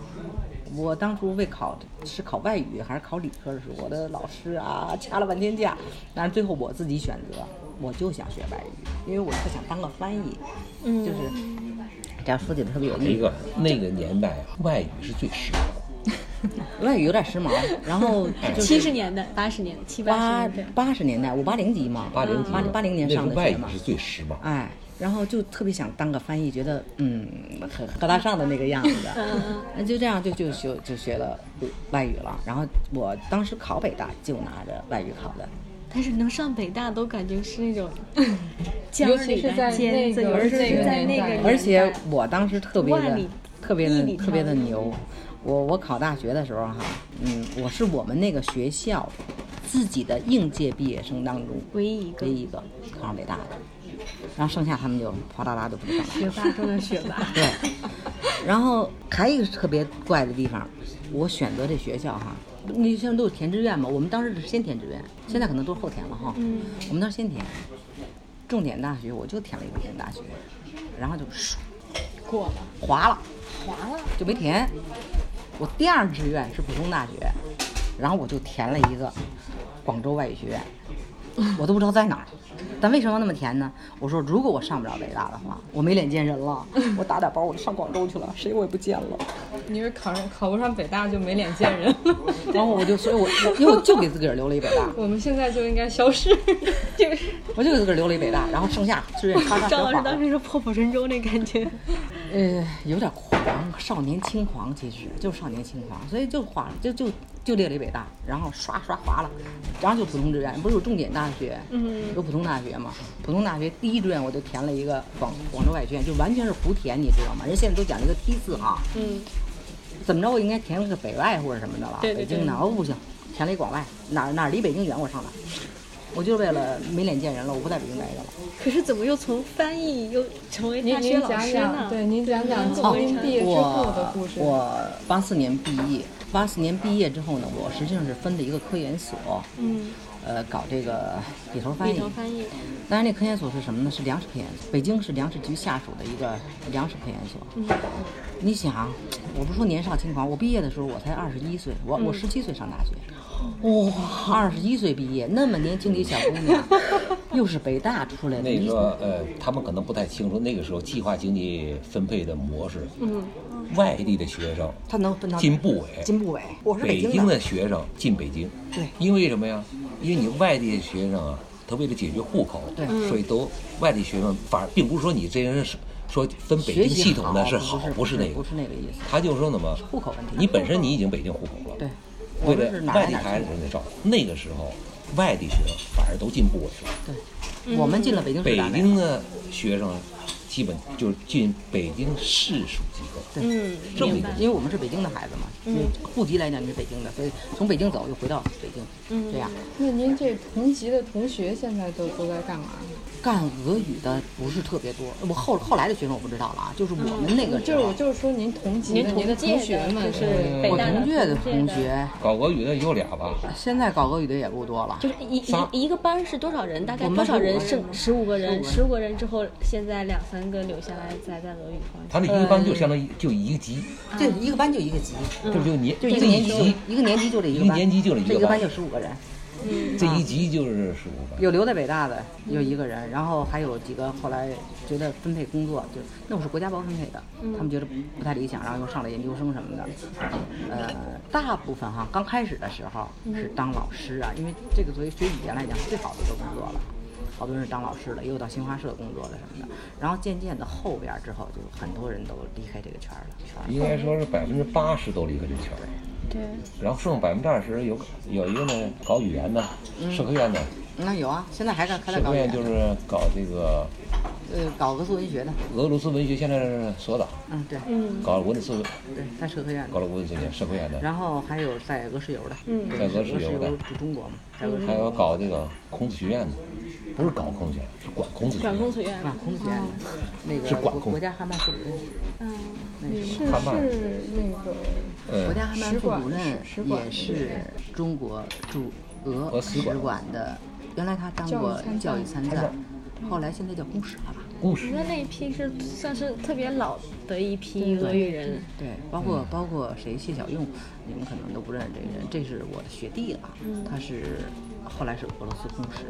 我当初为考是考外语还是考理科的时候，我的老师啊掐了半天架，但是最后我自己选择，我就想学外语，因为我特想当个翻译，嗯，就是这样说起来特别有意思。一个那个年代啊，外语是最时髦的。外语有点时髦，然后 七十年代、八十年、七八八十年代。八十年代，我八零级嘛，八零级八八零年上的学嘛那时候外语是，最时髦。哎，然后就特别想当个翻译，觉得嗯很高大上的那个样子，那，就这样就就学就学了外语了。然后我当时考北大就拿着外语考的，但是能上北大都感觉是那种江尤其里的是在尖子，那个尤其是在那个而且我当时特别的特别的特别的牛。我我考大学的时候哈，嗯，我是我们那个学校自己的应届毕业生当中唯一一个。唯一一个考上北大的，然后剩下他们就哗啦啦就不知道了。学霸中的学霸。对，然后还有一个特别怪的地方，我选择这学校哈，你像都是填志愿嘛，我们当时是先填志愿，现在可能都是后填了哈。嗯，我们当时先填，重点大学我就填了一个重点大学，然后就唰过了，划了，划了。就没填。我第二志愿是普通大学，然后我就填了一个广州外语学院，我都不知道在哪儿。但为什么那么甜呢？我说如果我上不了北大的话，我没脸见人了，我打打包我就上广州去了，谁我也不见了。你是考上考不上北大就没脸见人了。然后我就，所以我我因为我就给自个儿留了一北大，我们现在就应该消失，就是 我就给自个儿留了一北大，然后剩下志愿咔咔张老师。当时是破釜沉舟那感觉。呃，有点狂，少年轻狂，其实就是少年轻狂，所以就划就就就列了一北大，然后刷刷划了，然后就普通志愿，不是有重点大学，嗯有普通大学嘛？普通大学第一志愿我就填了一个广广州外院，就完全是胡填，你知道吗？人现在都讲究一个批次哈，嗯，怎么着我应该填个北外或者什么的了，对对北京的哦不行，填了一广外，哪儿哪儿离北京远我上哪儿，我就是为了没脸见人了，我不在北京待着了。可是怎么又从翻译又成为大学老师呢讲，？对，您讲讲您毕业之后的故事。我我八四年毕业，八四年毕业之后呢，我实际上是分的一个科研所，嗯，呃，搞这个笔头翻译。笔头翻译，当然，那科研所是什么呢？是粮食科研所，北京是粮食局下属的一个粮食科研所。嗯你想，我不是说年少轻狂，我毕业的时候我才二十一岁，我嗯我十七岁上大学，哇，二十一岁毕业，那么年轻的一小姑娘，又是北大出来的，那个呃，他们可能不太清楚那个时候计划经济分配的模式。嗯，外地的学生他能分到进部委，进部委，我是北京京的学生进北京。对。因为什么呀？因为你外地的学生啊，他为了解决户口，对。所以都外地学生反而并不是说你这人是说分北京系统的是好好，不是是那个，不是那个意思。他就说那么户口问题。你本身你已经北京户口了，对，为了外地孩子得照顾。那个时候，外地学生反而都进部委了，对，我们进了北京市北京的学生基本就是进北京市属机构。嗯，这么一个。因为我们是北京的孩子嘛，嗯，户籍来讲你是北京的，所以从北京走又回到北京，嗯这样。那您这同级的同学现在都都在干嘛？干俄语的不是特别多，我后后来的学生我不知道了啊，就是我们那个时候就是我，就是说您同级的您的同学们是嗯我北大的同届的同同学，搞俄语的有俩吧，现在搞俄语的也不多了，就是一一一个班是多少人？大概多少人剩十五个人？十五个人之后，现在两三个留下来再在俄语方他那一个班就相当于就一个级，这一个班就一个级，这不就年就一个年级一个年级就这一个班，一个年级就这一个班。就十五个人，这一级就是十五个。有留在北大的有一个人，然后还有几个后来觉得分配工作就那我是国家包分配的，他们觉得不太理想，然后又上了研究生什么的。呃，大部分哈刚开始的时候是当老师啊，因为这个作为学语言来讲是最好的一个工作了。好多人是当老师了，也有到新华社工作了什么的。然后渐渐的后边儿之后，就很多人都离开这个圈儿了。应该说是百分之八十都离开这圈儿，对，然后剩百分之二十有有一个呢搞语言的，社科院的，那有啊，现在还在还在社科搞语言院就是搞这个呃搞俄罗斯文学的，俄罗斯文学，现在是所长，嗯对。嗯。搞了文斯对，在社科院的。搞了文学社科院的，然后还有在俄石油的，嗯。在俄石油的，驻中国嘛，在俄石油。还有搞这个孔子学院的，不是搞孔子学院，是管孔子学院。管控学院。管，孔子学院的，那个是管控国国家汉办副主任，嗯，那是是那个。呃国家汉办副主任也是中国驻俄使俄使馆。馆的，原来他当过教教育参赞，后来现在叫公使了吧？公使。你们那一批是算是特别老的一批俄语人，对，包括包括谁谢小用，你们可能都不认识这个人，这是我的学弟了，他是后来是俄罗斯公使，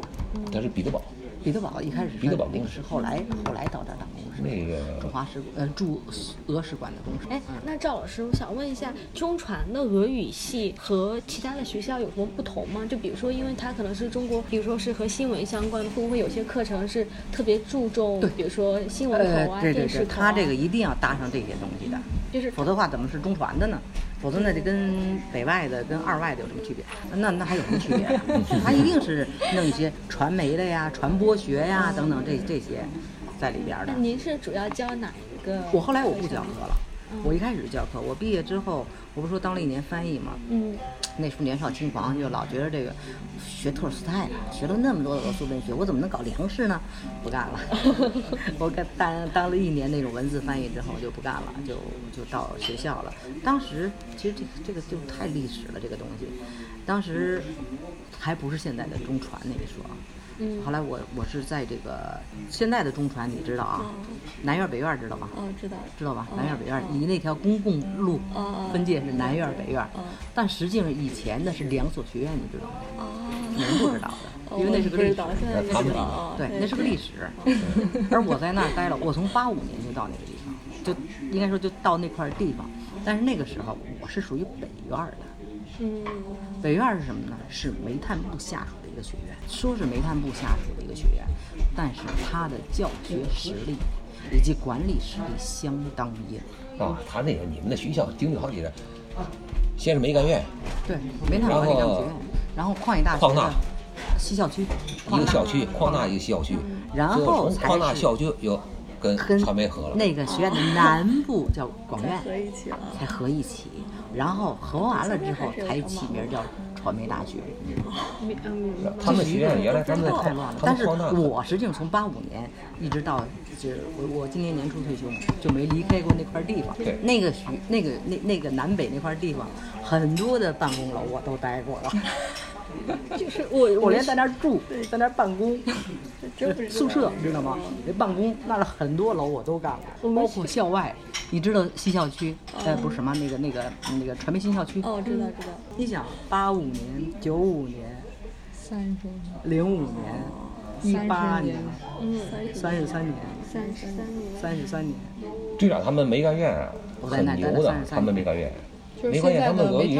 他是彼得堡，彼得堡一开始是彼得堡领事，后来后来到这儿当公使，那个驻华使呃驻俄使馆的公使。哎，那赵老师，我想问一下，中传的俄语系和其他的学校有什么不同吗？就比如说，因为它可能是中国，比如说是和新闻相关的，会不会有些课程是特别注重，比如说新闻口啊、呃，对对对，电视口啊？他这个一定要搭上这些东西的，就是否则的话怎么是中传的呢？否则那就跟北外的跟二外的有什么区别？那那还有什么区别啊？他一定是弄一些传媒的呀、传播学呀等等这这些在里边的那。您是主要教哪一个？我后来我不教课了，我一开始教课，我毕业之后，我不是说当了一年翻译吗？嗯，那时候年少轻狂，就老觉得这个学托尔斯泰呢，学了那么多的俄苏文学，我怎么能搞粮食呢？不干了，我干当当了一年那种文字翻译之后就不干了，就就到学校了。当时其实这这个就太历史了，这个东西，当时还不是现在的中传那一说。嗯后来我我是在这个现在的中传，你知道啊，南院北院知道吧？哦，知道。知道吧？南院北院，以那条公共路哦分界是南院北院哦，但实际上以前的是两所学院，你知道吗？哦，你们不知道的，因为那是个历史。他们对，那是个历史。而我在那儿待了，我从八五年就到那个地方，就应该说就到那块地方。但是那个时候我是属于北院的，嗯，北院是什么呢？是煤炭部下属的一个学院，说是煤炭部下属的一个学院，但是他的教学实力以及管理实力相当硬。啊，他那个你们的学校经历好几任，先是煤干院，对，煤炭管理钢学院，然后矿业大学矿大西校区，一个校区，矿大一个校区，然后从矿大校区又跟跟传媒合了，那个学院的南部叫广院，合一起了。才合一起，然后合完了之后才起名叫传媒大学。他们学院原来他们在太乱了。但是我实际上从八五年一直到就是我我今年年初退休嘛，就没离开过那块地方。对那个学那个那那个南北那块地方，很多的办公楼我都待过了。就是我我连在那儿住，在那儿办公，宿舍知道吗？那办公那儿很多楼我都干过，包括校外。你知道新校区？呃，不是什么那个那个那个传媒新校区。哦，知道知道。你想，八五年、九五年、三十年，零五年、一八年、嗯，三十三年、三十三年。三十三年，队长他们没干院啊我在那待很牛的他们年煤干院，就是煤干院他们俄语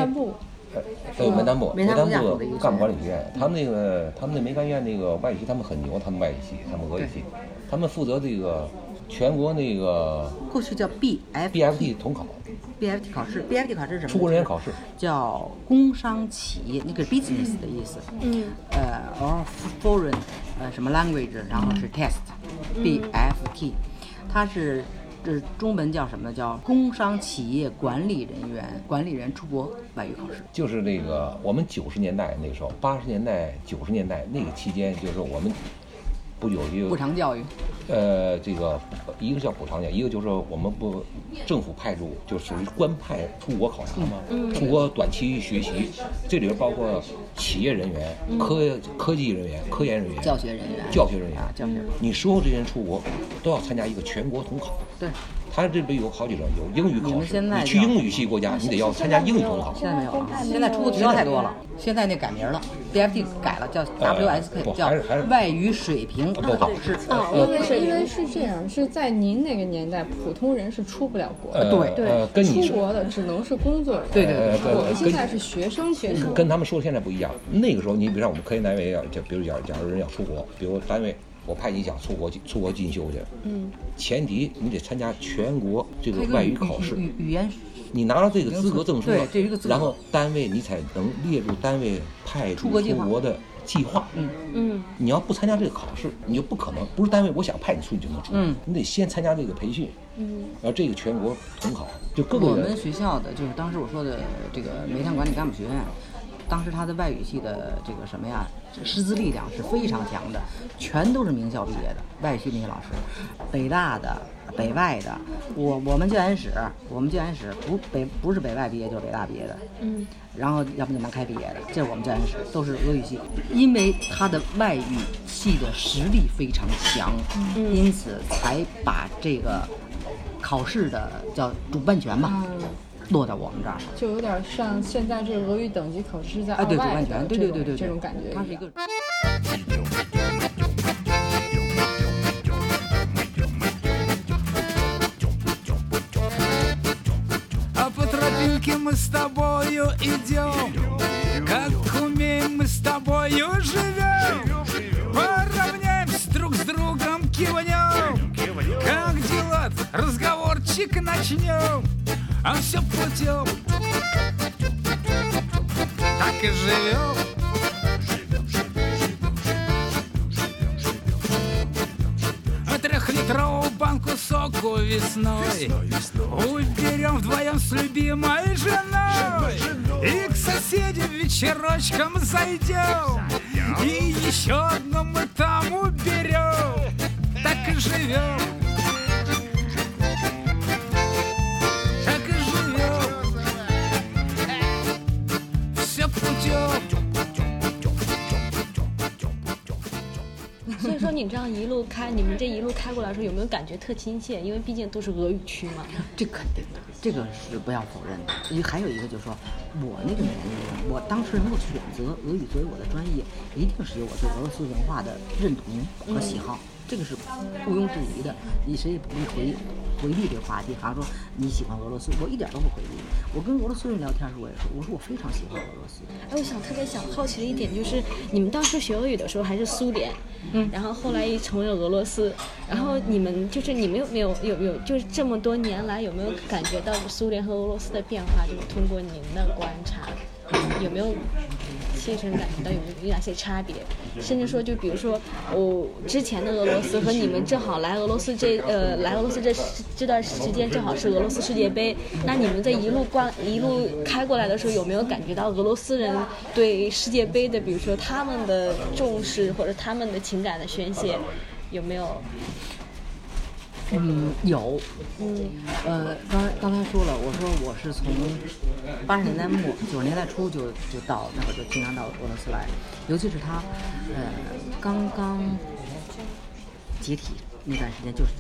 对梅丹部下属部的一个干部管理学院，他们那个他们那梅干院那个外语系，他们很牛，他们外语系，他们俄语系，他们负责这个全国那个过去叫 BF BFT 统考，BFT 考试，BFT 考试是什么？出国人员考试，叫工商企业，那个 business 的意思。嗯，呃，or foreign 呃什么 language，然后是 test，BFT，它是这中文叫什么呢？叫工商企业管理人员管理人出国外语考试。就是那个我们九十年代那个时候，八十年代、九十年代那个期间，就是我们不有一个补偿教育，呃，这个一个叫补偿教育，一个就是我们不政府派驻，就属于官派出国考察嘛，出国短期学习，这里边包括企业人员、科科技人员、科研人员、教学人员。教学人员。啊，教学人员。你所有这些人出国都要参加一个全国统考。对，他这边有好几种，有英语考试，你去英语系国家，你得要参加英语统考。现在没有了，现在出国学校太多了。现在那改名了，BFD 改了，叫 WSK，叫还是还是外语水平考试。啊，因为是因为是这样，是在您那个年代，普通人是出不了国的，呃对呃，跟你，出国的只能是工作人员。对对对我们现在是学生，学生跟他们说的现在不一样。那个时候，你比如像我们科研单位要，就比如假假如人要出国，比如单位我派你想出国出国进修去，嗯，前提你得参加全国这个外语考试，语语言。你拿到这个资格证书了对这一个资格。然后单位你才能列入单位派出国出国的计划。嗯。嗯，你要不参加这个考试，你就不可能，不是单位我想派你出你就能出，嗯。你得先参加这个培训，嗯，然后这个全国统考，就各个我们学校的就是当时我说的这个煤炭管理干部学院，当时他的外语系的这个什么呀，师资力量是非常强的，全都是名校毕业的外语系那些老师，北大的、北外的，我我们教研室，我们教研室不北不是北外毕业就是北大毕业的，嗯，然后要不就南开毕业的，这是我们教研室都是俄语系，因为他的外语系的实力非常强，嗯。因此才把这个考试的叫主办权吧。落到我们这儿，就有点像现在这俄语等级考试在啊，对对，完全，对对对对，这种感觉，它是一个。мы с тобою идем, как умеем мы с тобою живем, поравняемся друг с другом, кивнем, как дела, разговорчик начнем а все путем. Так и живем. Трехлитровую банку соку весной Уберем вдвоем с любимой женой. И к соседям вечерочком зайдем И еще одну мы там уберем Так и живем 说你这样一路开，你们这一路开过来的时候，有没有感觉特亲切？因为毕竟都是俄语区嘛。这肯定的，这个是不要否认的。一还有一个就是说，我那个年龄，我当时能够选择俄语作为我的专业，一定是有我对俄罗斯文化的认同和喜好，这个是毋庸置疑的。你谁也不会回回避这个话题，好像说你喜欢俄罗斯，我一点都不回避。我跟俄罗斯人聊天时，我也说，我说我非常喜欢俄罗斯。哎，我想特别想好奇的一点就是，你们当时学俄语的时候还是苏联，嗯，然后后来一成为了俄罗斯，然后你们就是你们有没有有有就是这么多年来有没有感觉到苏联和俄罗斯的变化？就是通过您的观察，有没有切身感觉到有有哪些差别？甚至说，就比如说我、之前的俄罗斯和你们正好来俄罗斯这呃来俄罗斯这这段时间正好是俄罗斯世界杯，那你们在一路逛一路开过来的时候，有没有感觉到俄罗斯人对世界杯的，比如说他们的重视或者他们的情感的宣泄，有没有？嗯，有，嗯呃，刚刚才说了，我说我是从八十年代末九十年代初就就到那会儿就经常到俄罗斯来，尤其是他，呃，刚刚解体那段时间，就是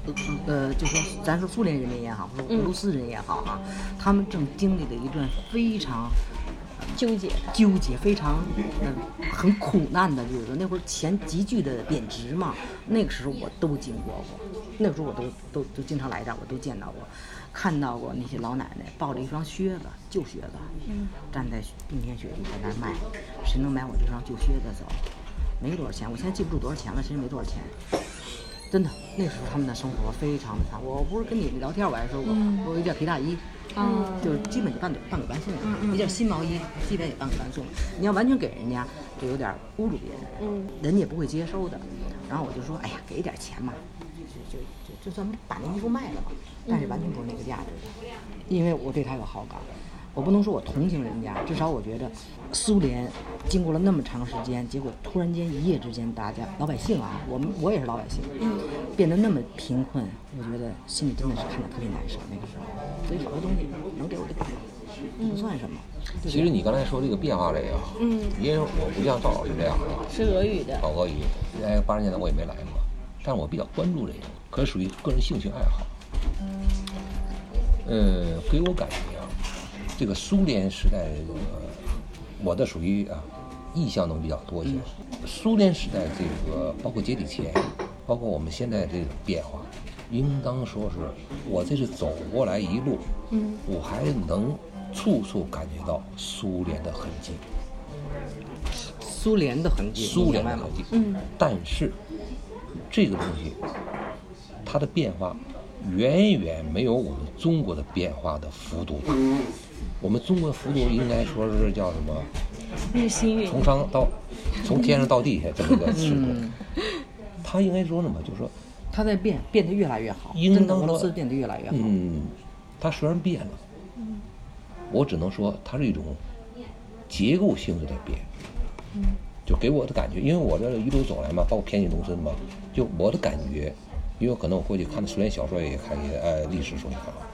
呃，就说咱说苏联人民也好，或者俄罗斯人也好哈、他们正经历了一段非常纠结，纠结，非常嗯很苦难的日子。那会儿钱急剧的贬值嘛，那个时候我都经过过，那个时候我都都都经常来这儿，我都见到过，看到过那些老奶奶抱着一双靴子，旧靴子，站在冰天雪地在那儿卖，谁能买我这双旧靴子走？没多少钱，我现在记不住多少钱了，其实没多少钱。真的，那时候他们的生活非常的惨。我不是跟你们聊天，我还说过，我有一件皮大衣，嗯就是基本就半给半给半送，一件新毛衣基本也半给半送。你要完全给人家，就有点侮辱别人，嗯，人家也不会接收的。然后我就说，哎呀，给点钱嘛，就就就就算把那衣服卖了吧，但是完全不是那个价值的，因为我对他有好感。我不能说我同情人家，至少我觉得苏联经过了那么长时间，结果突然间一夜之间，大家老百姓啊，我们我也是老百姓，变得那么贫困，我觉得心里真的是看着特别难受。那个时候，所以好多东西能给我就给我，不算什么。其实你刚才说这个变化这个，嗯，因为我不像赵老师这样啊，是俄语的，搞俄语，哎，八十年代我也没来过，但是我比较关注这个，可是属于个人兴趣爱好。呃，给我感觉啊，这个苏联时代这个，我的属于啊，意象能比较多一些。苏联时代这个，包括解体前，包括我们现在这种变化，应当说是我这是走过来一路，嗯，我还能处处感觉到苏联的痕迹。苏联的痕迹，苏联的痕？迹。嗯，但是这个东西，它的变化远远没有我们中国的变化的幅度大。我们中国的幅度应该说是叫什么？日新月异从。上到从天上到地下这么个尺度。他应该说什么？就是说，他在变，变得越来越好。应当说是变得越来越好。嗯，他虽然变了，我只能说它是一种结构性的在变。就给我的感觉，因为我这一路走来嘛，包括偏远农村嘛，就我的感觉，因为可能我过去看的苏联小说也看一些，呃，历史书也看了，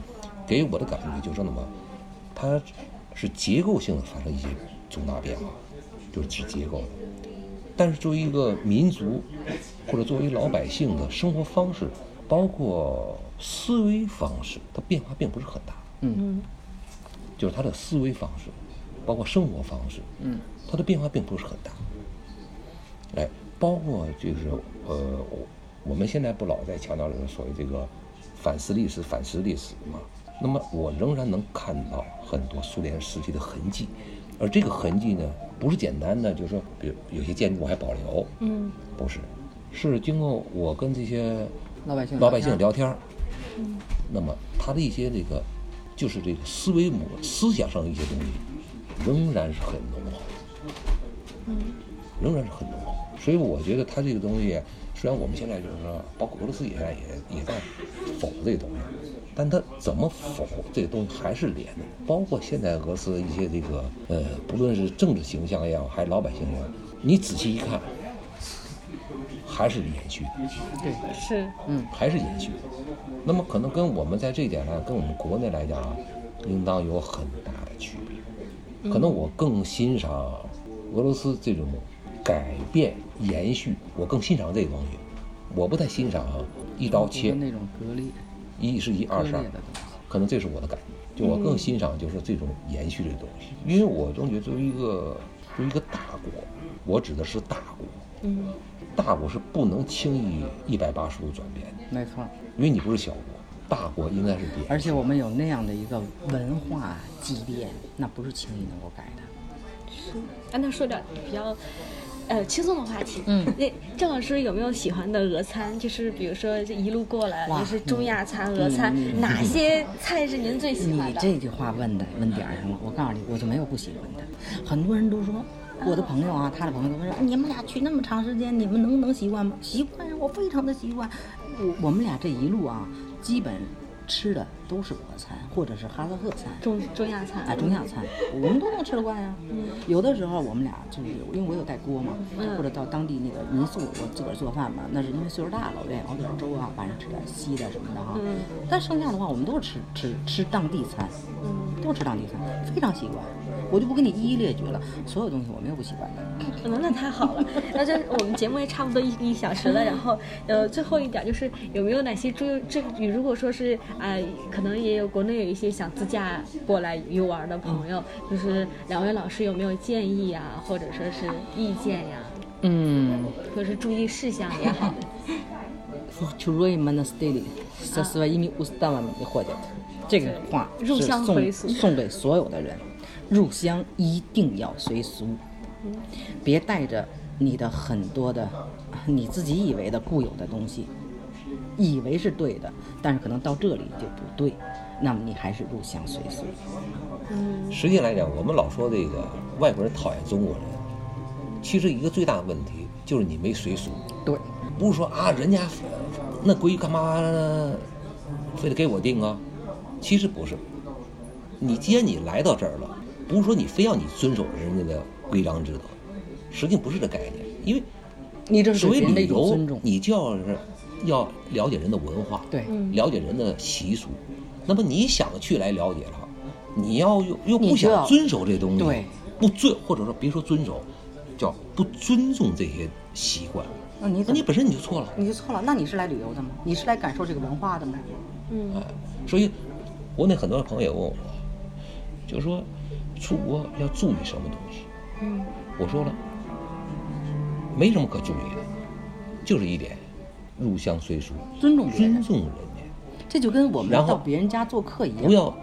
给我的感觉就是那么，它是结构性的发生一些重大变化，就是指结构的。但是作为一个民族，或者作为老百姓的生活方式，包括思维方式，它变化并不是很大。嗯就是他的思维方式，包括生活方式，嗯，它的变化并不是很大。哎，包括就是呃，我我们现在不老在强调这个所谓这个反思历史、反思历史嘛？那么我仍然能看到很多苏联时期的痕迹，而这个痕迹呢，不是简单的，就是说，比如有些建筑还保留，嗯。不是，是经过我跟这些老百姓老百姓聊聊天儿，那么他的一些这个，就是这个思维模思想上的一些东西，仍然是很浓厚，仍然是很浓厚。所以我觉得他这个东西，虽然我们现在就是说，包括俄罗斯也在也也在否这个东西，但他怎么否这个东西还是连的。包括现在俄罗斯的一些这个呃，不论是政治形象也好，还是老百姓也好，你仔细一看，还是延续的。是嗯还是延续。那么可能跟我们在这一点上，跟我们国内来讲啊，应当有很大的区别。可能我更欣赏俄罗斯这种改变、延续，我更欣赏这个东西。我不太欣赏一刀切，那种割裂、一是一，二是二。可能这是我的感觉，就我更欣赏就是这种延续的东西，因为我总觉得作为一个作为一个大国，我指的是大国，嗯大国是不能轻易一百八十度转变的，没错，因为你不是小国，大国应该是变。而且我们有那样的一个文化积淀，那不是轻易能够改的。啊，那说点比较。呃，轻松的话题。嗯那郑老师有没有喜欢的俄餐？就是比如说这一路过来，就是中亚餐、俄餐，哪些菜是您最喜欢的你？这句话问的问点上了，我告诉你，我就没有不喜欢的。很多人都说，我的朋友啊，他的朋友都说，你们俩去那么长时间，你们能能习惯吗？习惯呀，我非常的习惯。我我们俩这一路啊，基本吃的都是俄餐或者是哈萨克餐。中中亚餐。啊，中亚餐我们都能吃得惯呀。有的时候我们俩就是有，因为我有带锅嘛，嗯或者到当地那个民宿，我自个儿做饭嘛。那是因为岁数大了，我愿意熬点粥啊，晚上吃点稀的什么的哈。嗯但剩下的话，我们都是吃吃吃当地餐，嗯都吃当地餐，非常习惯。我就不给你一一列举了，所有东西我没有不习惯的。嗯，那太好了。那这我们节目也差不多一一小时了，然后呃，最后一点就是有没有哪些注这你如果说是啊、可可能也有国内有一些想自驾过来游玩的朋友就是两位老师有没有建议呀或者说是意见呀？嗯。或者是注意事项也好 tour 的 study，十四万一米五十万米的。火箭这个话是送送给所有的人入乡一定要随俗。别带着你的很多的你自己以为的固有的东西以为是对的，但是可能到这里就不对，那么你还是入乡随俗。嗯实际来讲，我们老说这个外国人讨厌中国人，其实一个最大的问题就是你没随俗，对，不是说啊人家那规矩干嘛非得给我定啊？其实不是，你既然你来到这儿了，不是说你非要你遵守人家的规章制度，实际不是这概念，因为你这是所谓对别人的尊重，。你就要是要了解人的文化，对了解人的习俗。那么你想去来了解了，你要又又不想遵守这东西，对，不尊或者说别说遵守，叫不尊重这些习惯，那你那你本身你就错了。你就错了？那你是来旅游的吗？你是来感受这个文化的吗？嗯哎，所以国内很多朋友也问我，就说出国要注意什么东西？嗯我说了，没什么可注意的，就是一点，入乡随俗，尊重人，尊重人家。这就跟我们到别人家做客一样。不要，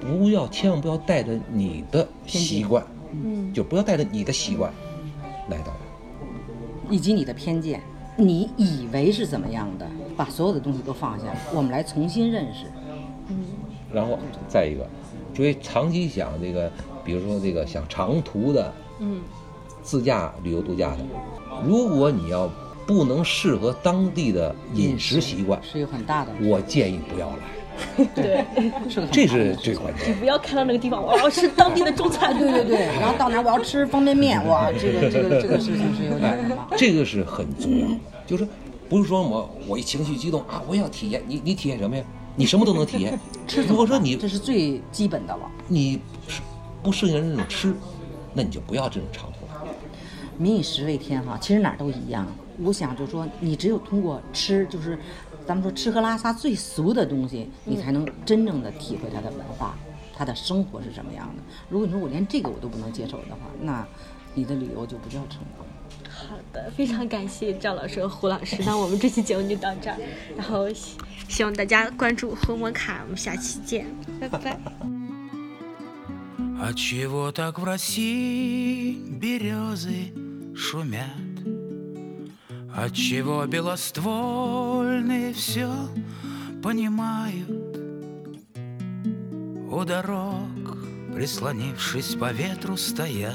不要，千万不要带着你的习惯，嗯就不要带着你的习惯来到。以及你的偏见，你以为是怎么样的，把所有的东西都放下，我们来重新认识。嗯然后再一个，所以长期想这个，比如说这个想长途的嗯自驾旅游度假的，如果你要不能适合当地的饮食习惯，是有很大的，我建议不要来，对，这是最关键。你不要看到那个地方，我要吃当地的中餐。对对对，然后到哪儿我要吃方便面，哇，这个这个这个事情是有点什么。这个是很重要的，就是不是说我我一情绪激动啊，我要体验，你你体验什么呀？你什么都能体验。吃如果说你这是最基本的了。你不适应人这种吃，那你就不要这种长途了。民以食为天哈，其实哪儿都一样。我想就说，你只有通过吃，就是咱们说吃喝拉撒最俗的东西，你才能真正的体会它的文化，它的生活是什么样的。如果你说我连这个我都不能接受的话，那你的旅游就不叫成功。 好的，非常感谢赵老师和胡老师。那我们这期节目就到这儿，然后希希望大家关注灰摩卡，我们下期见，拜拜。 Отчего так в России березы шумят? Отчего белоствольные все понимают? У дорог, прислонившись по ветру, стоят.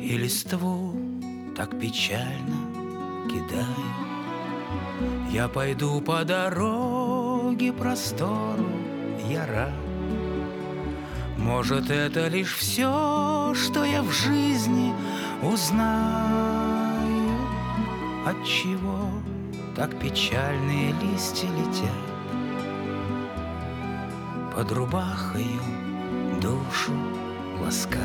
И листву так печально кидают. Я пойду по дороге простору, я рад. Может, это лишь все, что я в жизни узнаю, от чего так печальные листья летят? Под рубахою душу лаская,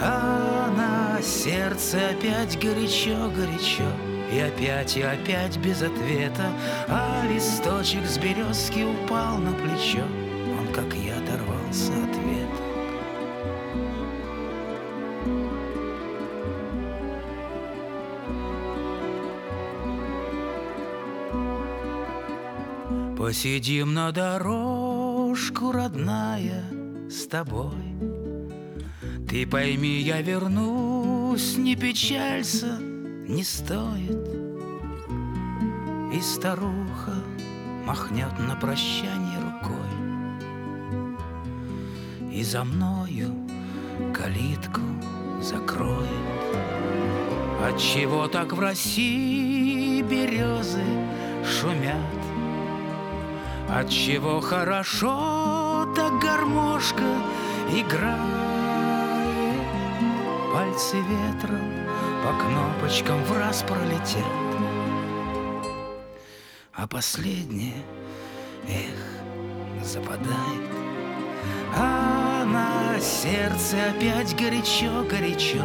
а на сердце опять горячо-горячо. И опять, и опять без ответа. А листочек с березки упал на плечо. Он, как я, Посидим на дорожку, родная, с тобой. Ты пойми, я вернусь, не печалься, не стоит. И старуха махнет на прощание рукой. И за мною калитку закроет. Отчего так в России березы шумят Отчего хорошо так гармошка играет. Пальцы ветром по кнопочкам в раз пролетят. А последнее, эх, западает. А на сердце опять горячо-горячо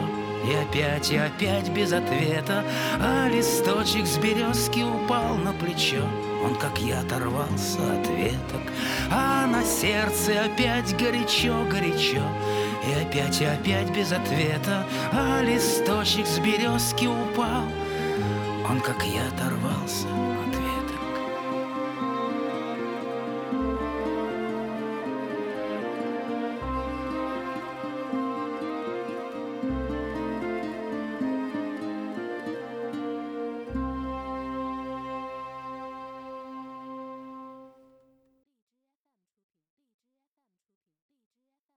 И опять, и опять без ответа. А листочек с березки упал на плечо Он, как я, оторвался от веток А на сердце опять горячо-горячо И опять, и опять без ответа А листочек с березки упал. Он, как я, оторвался от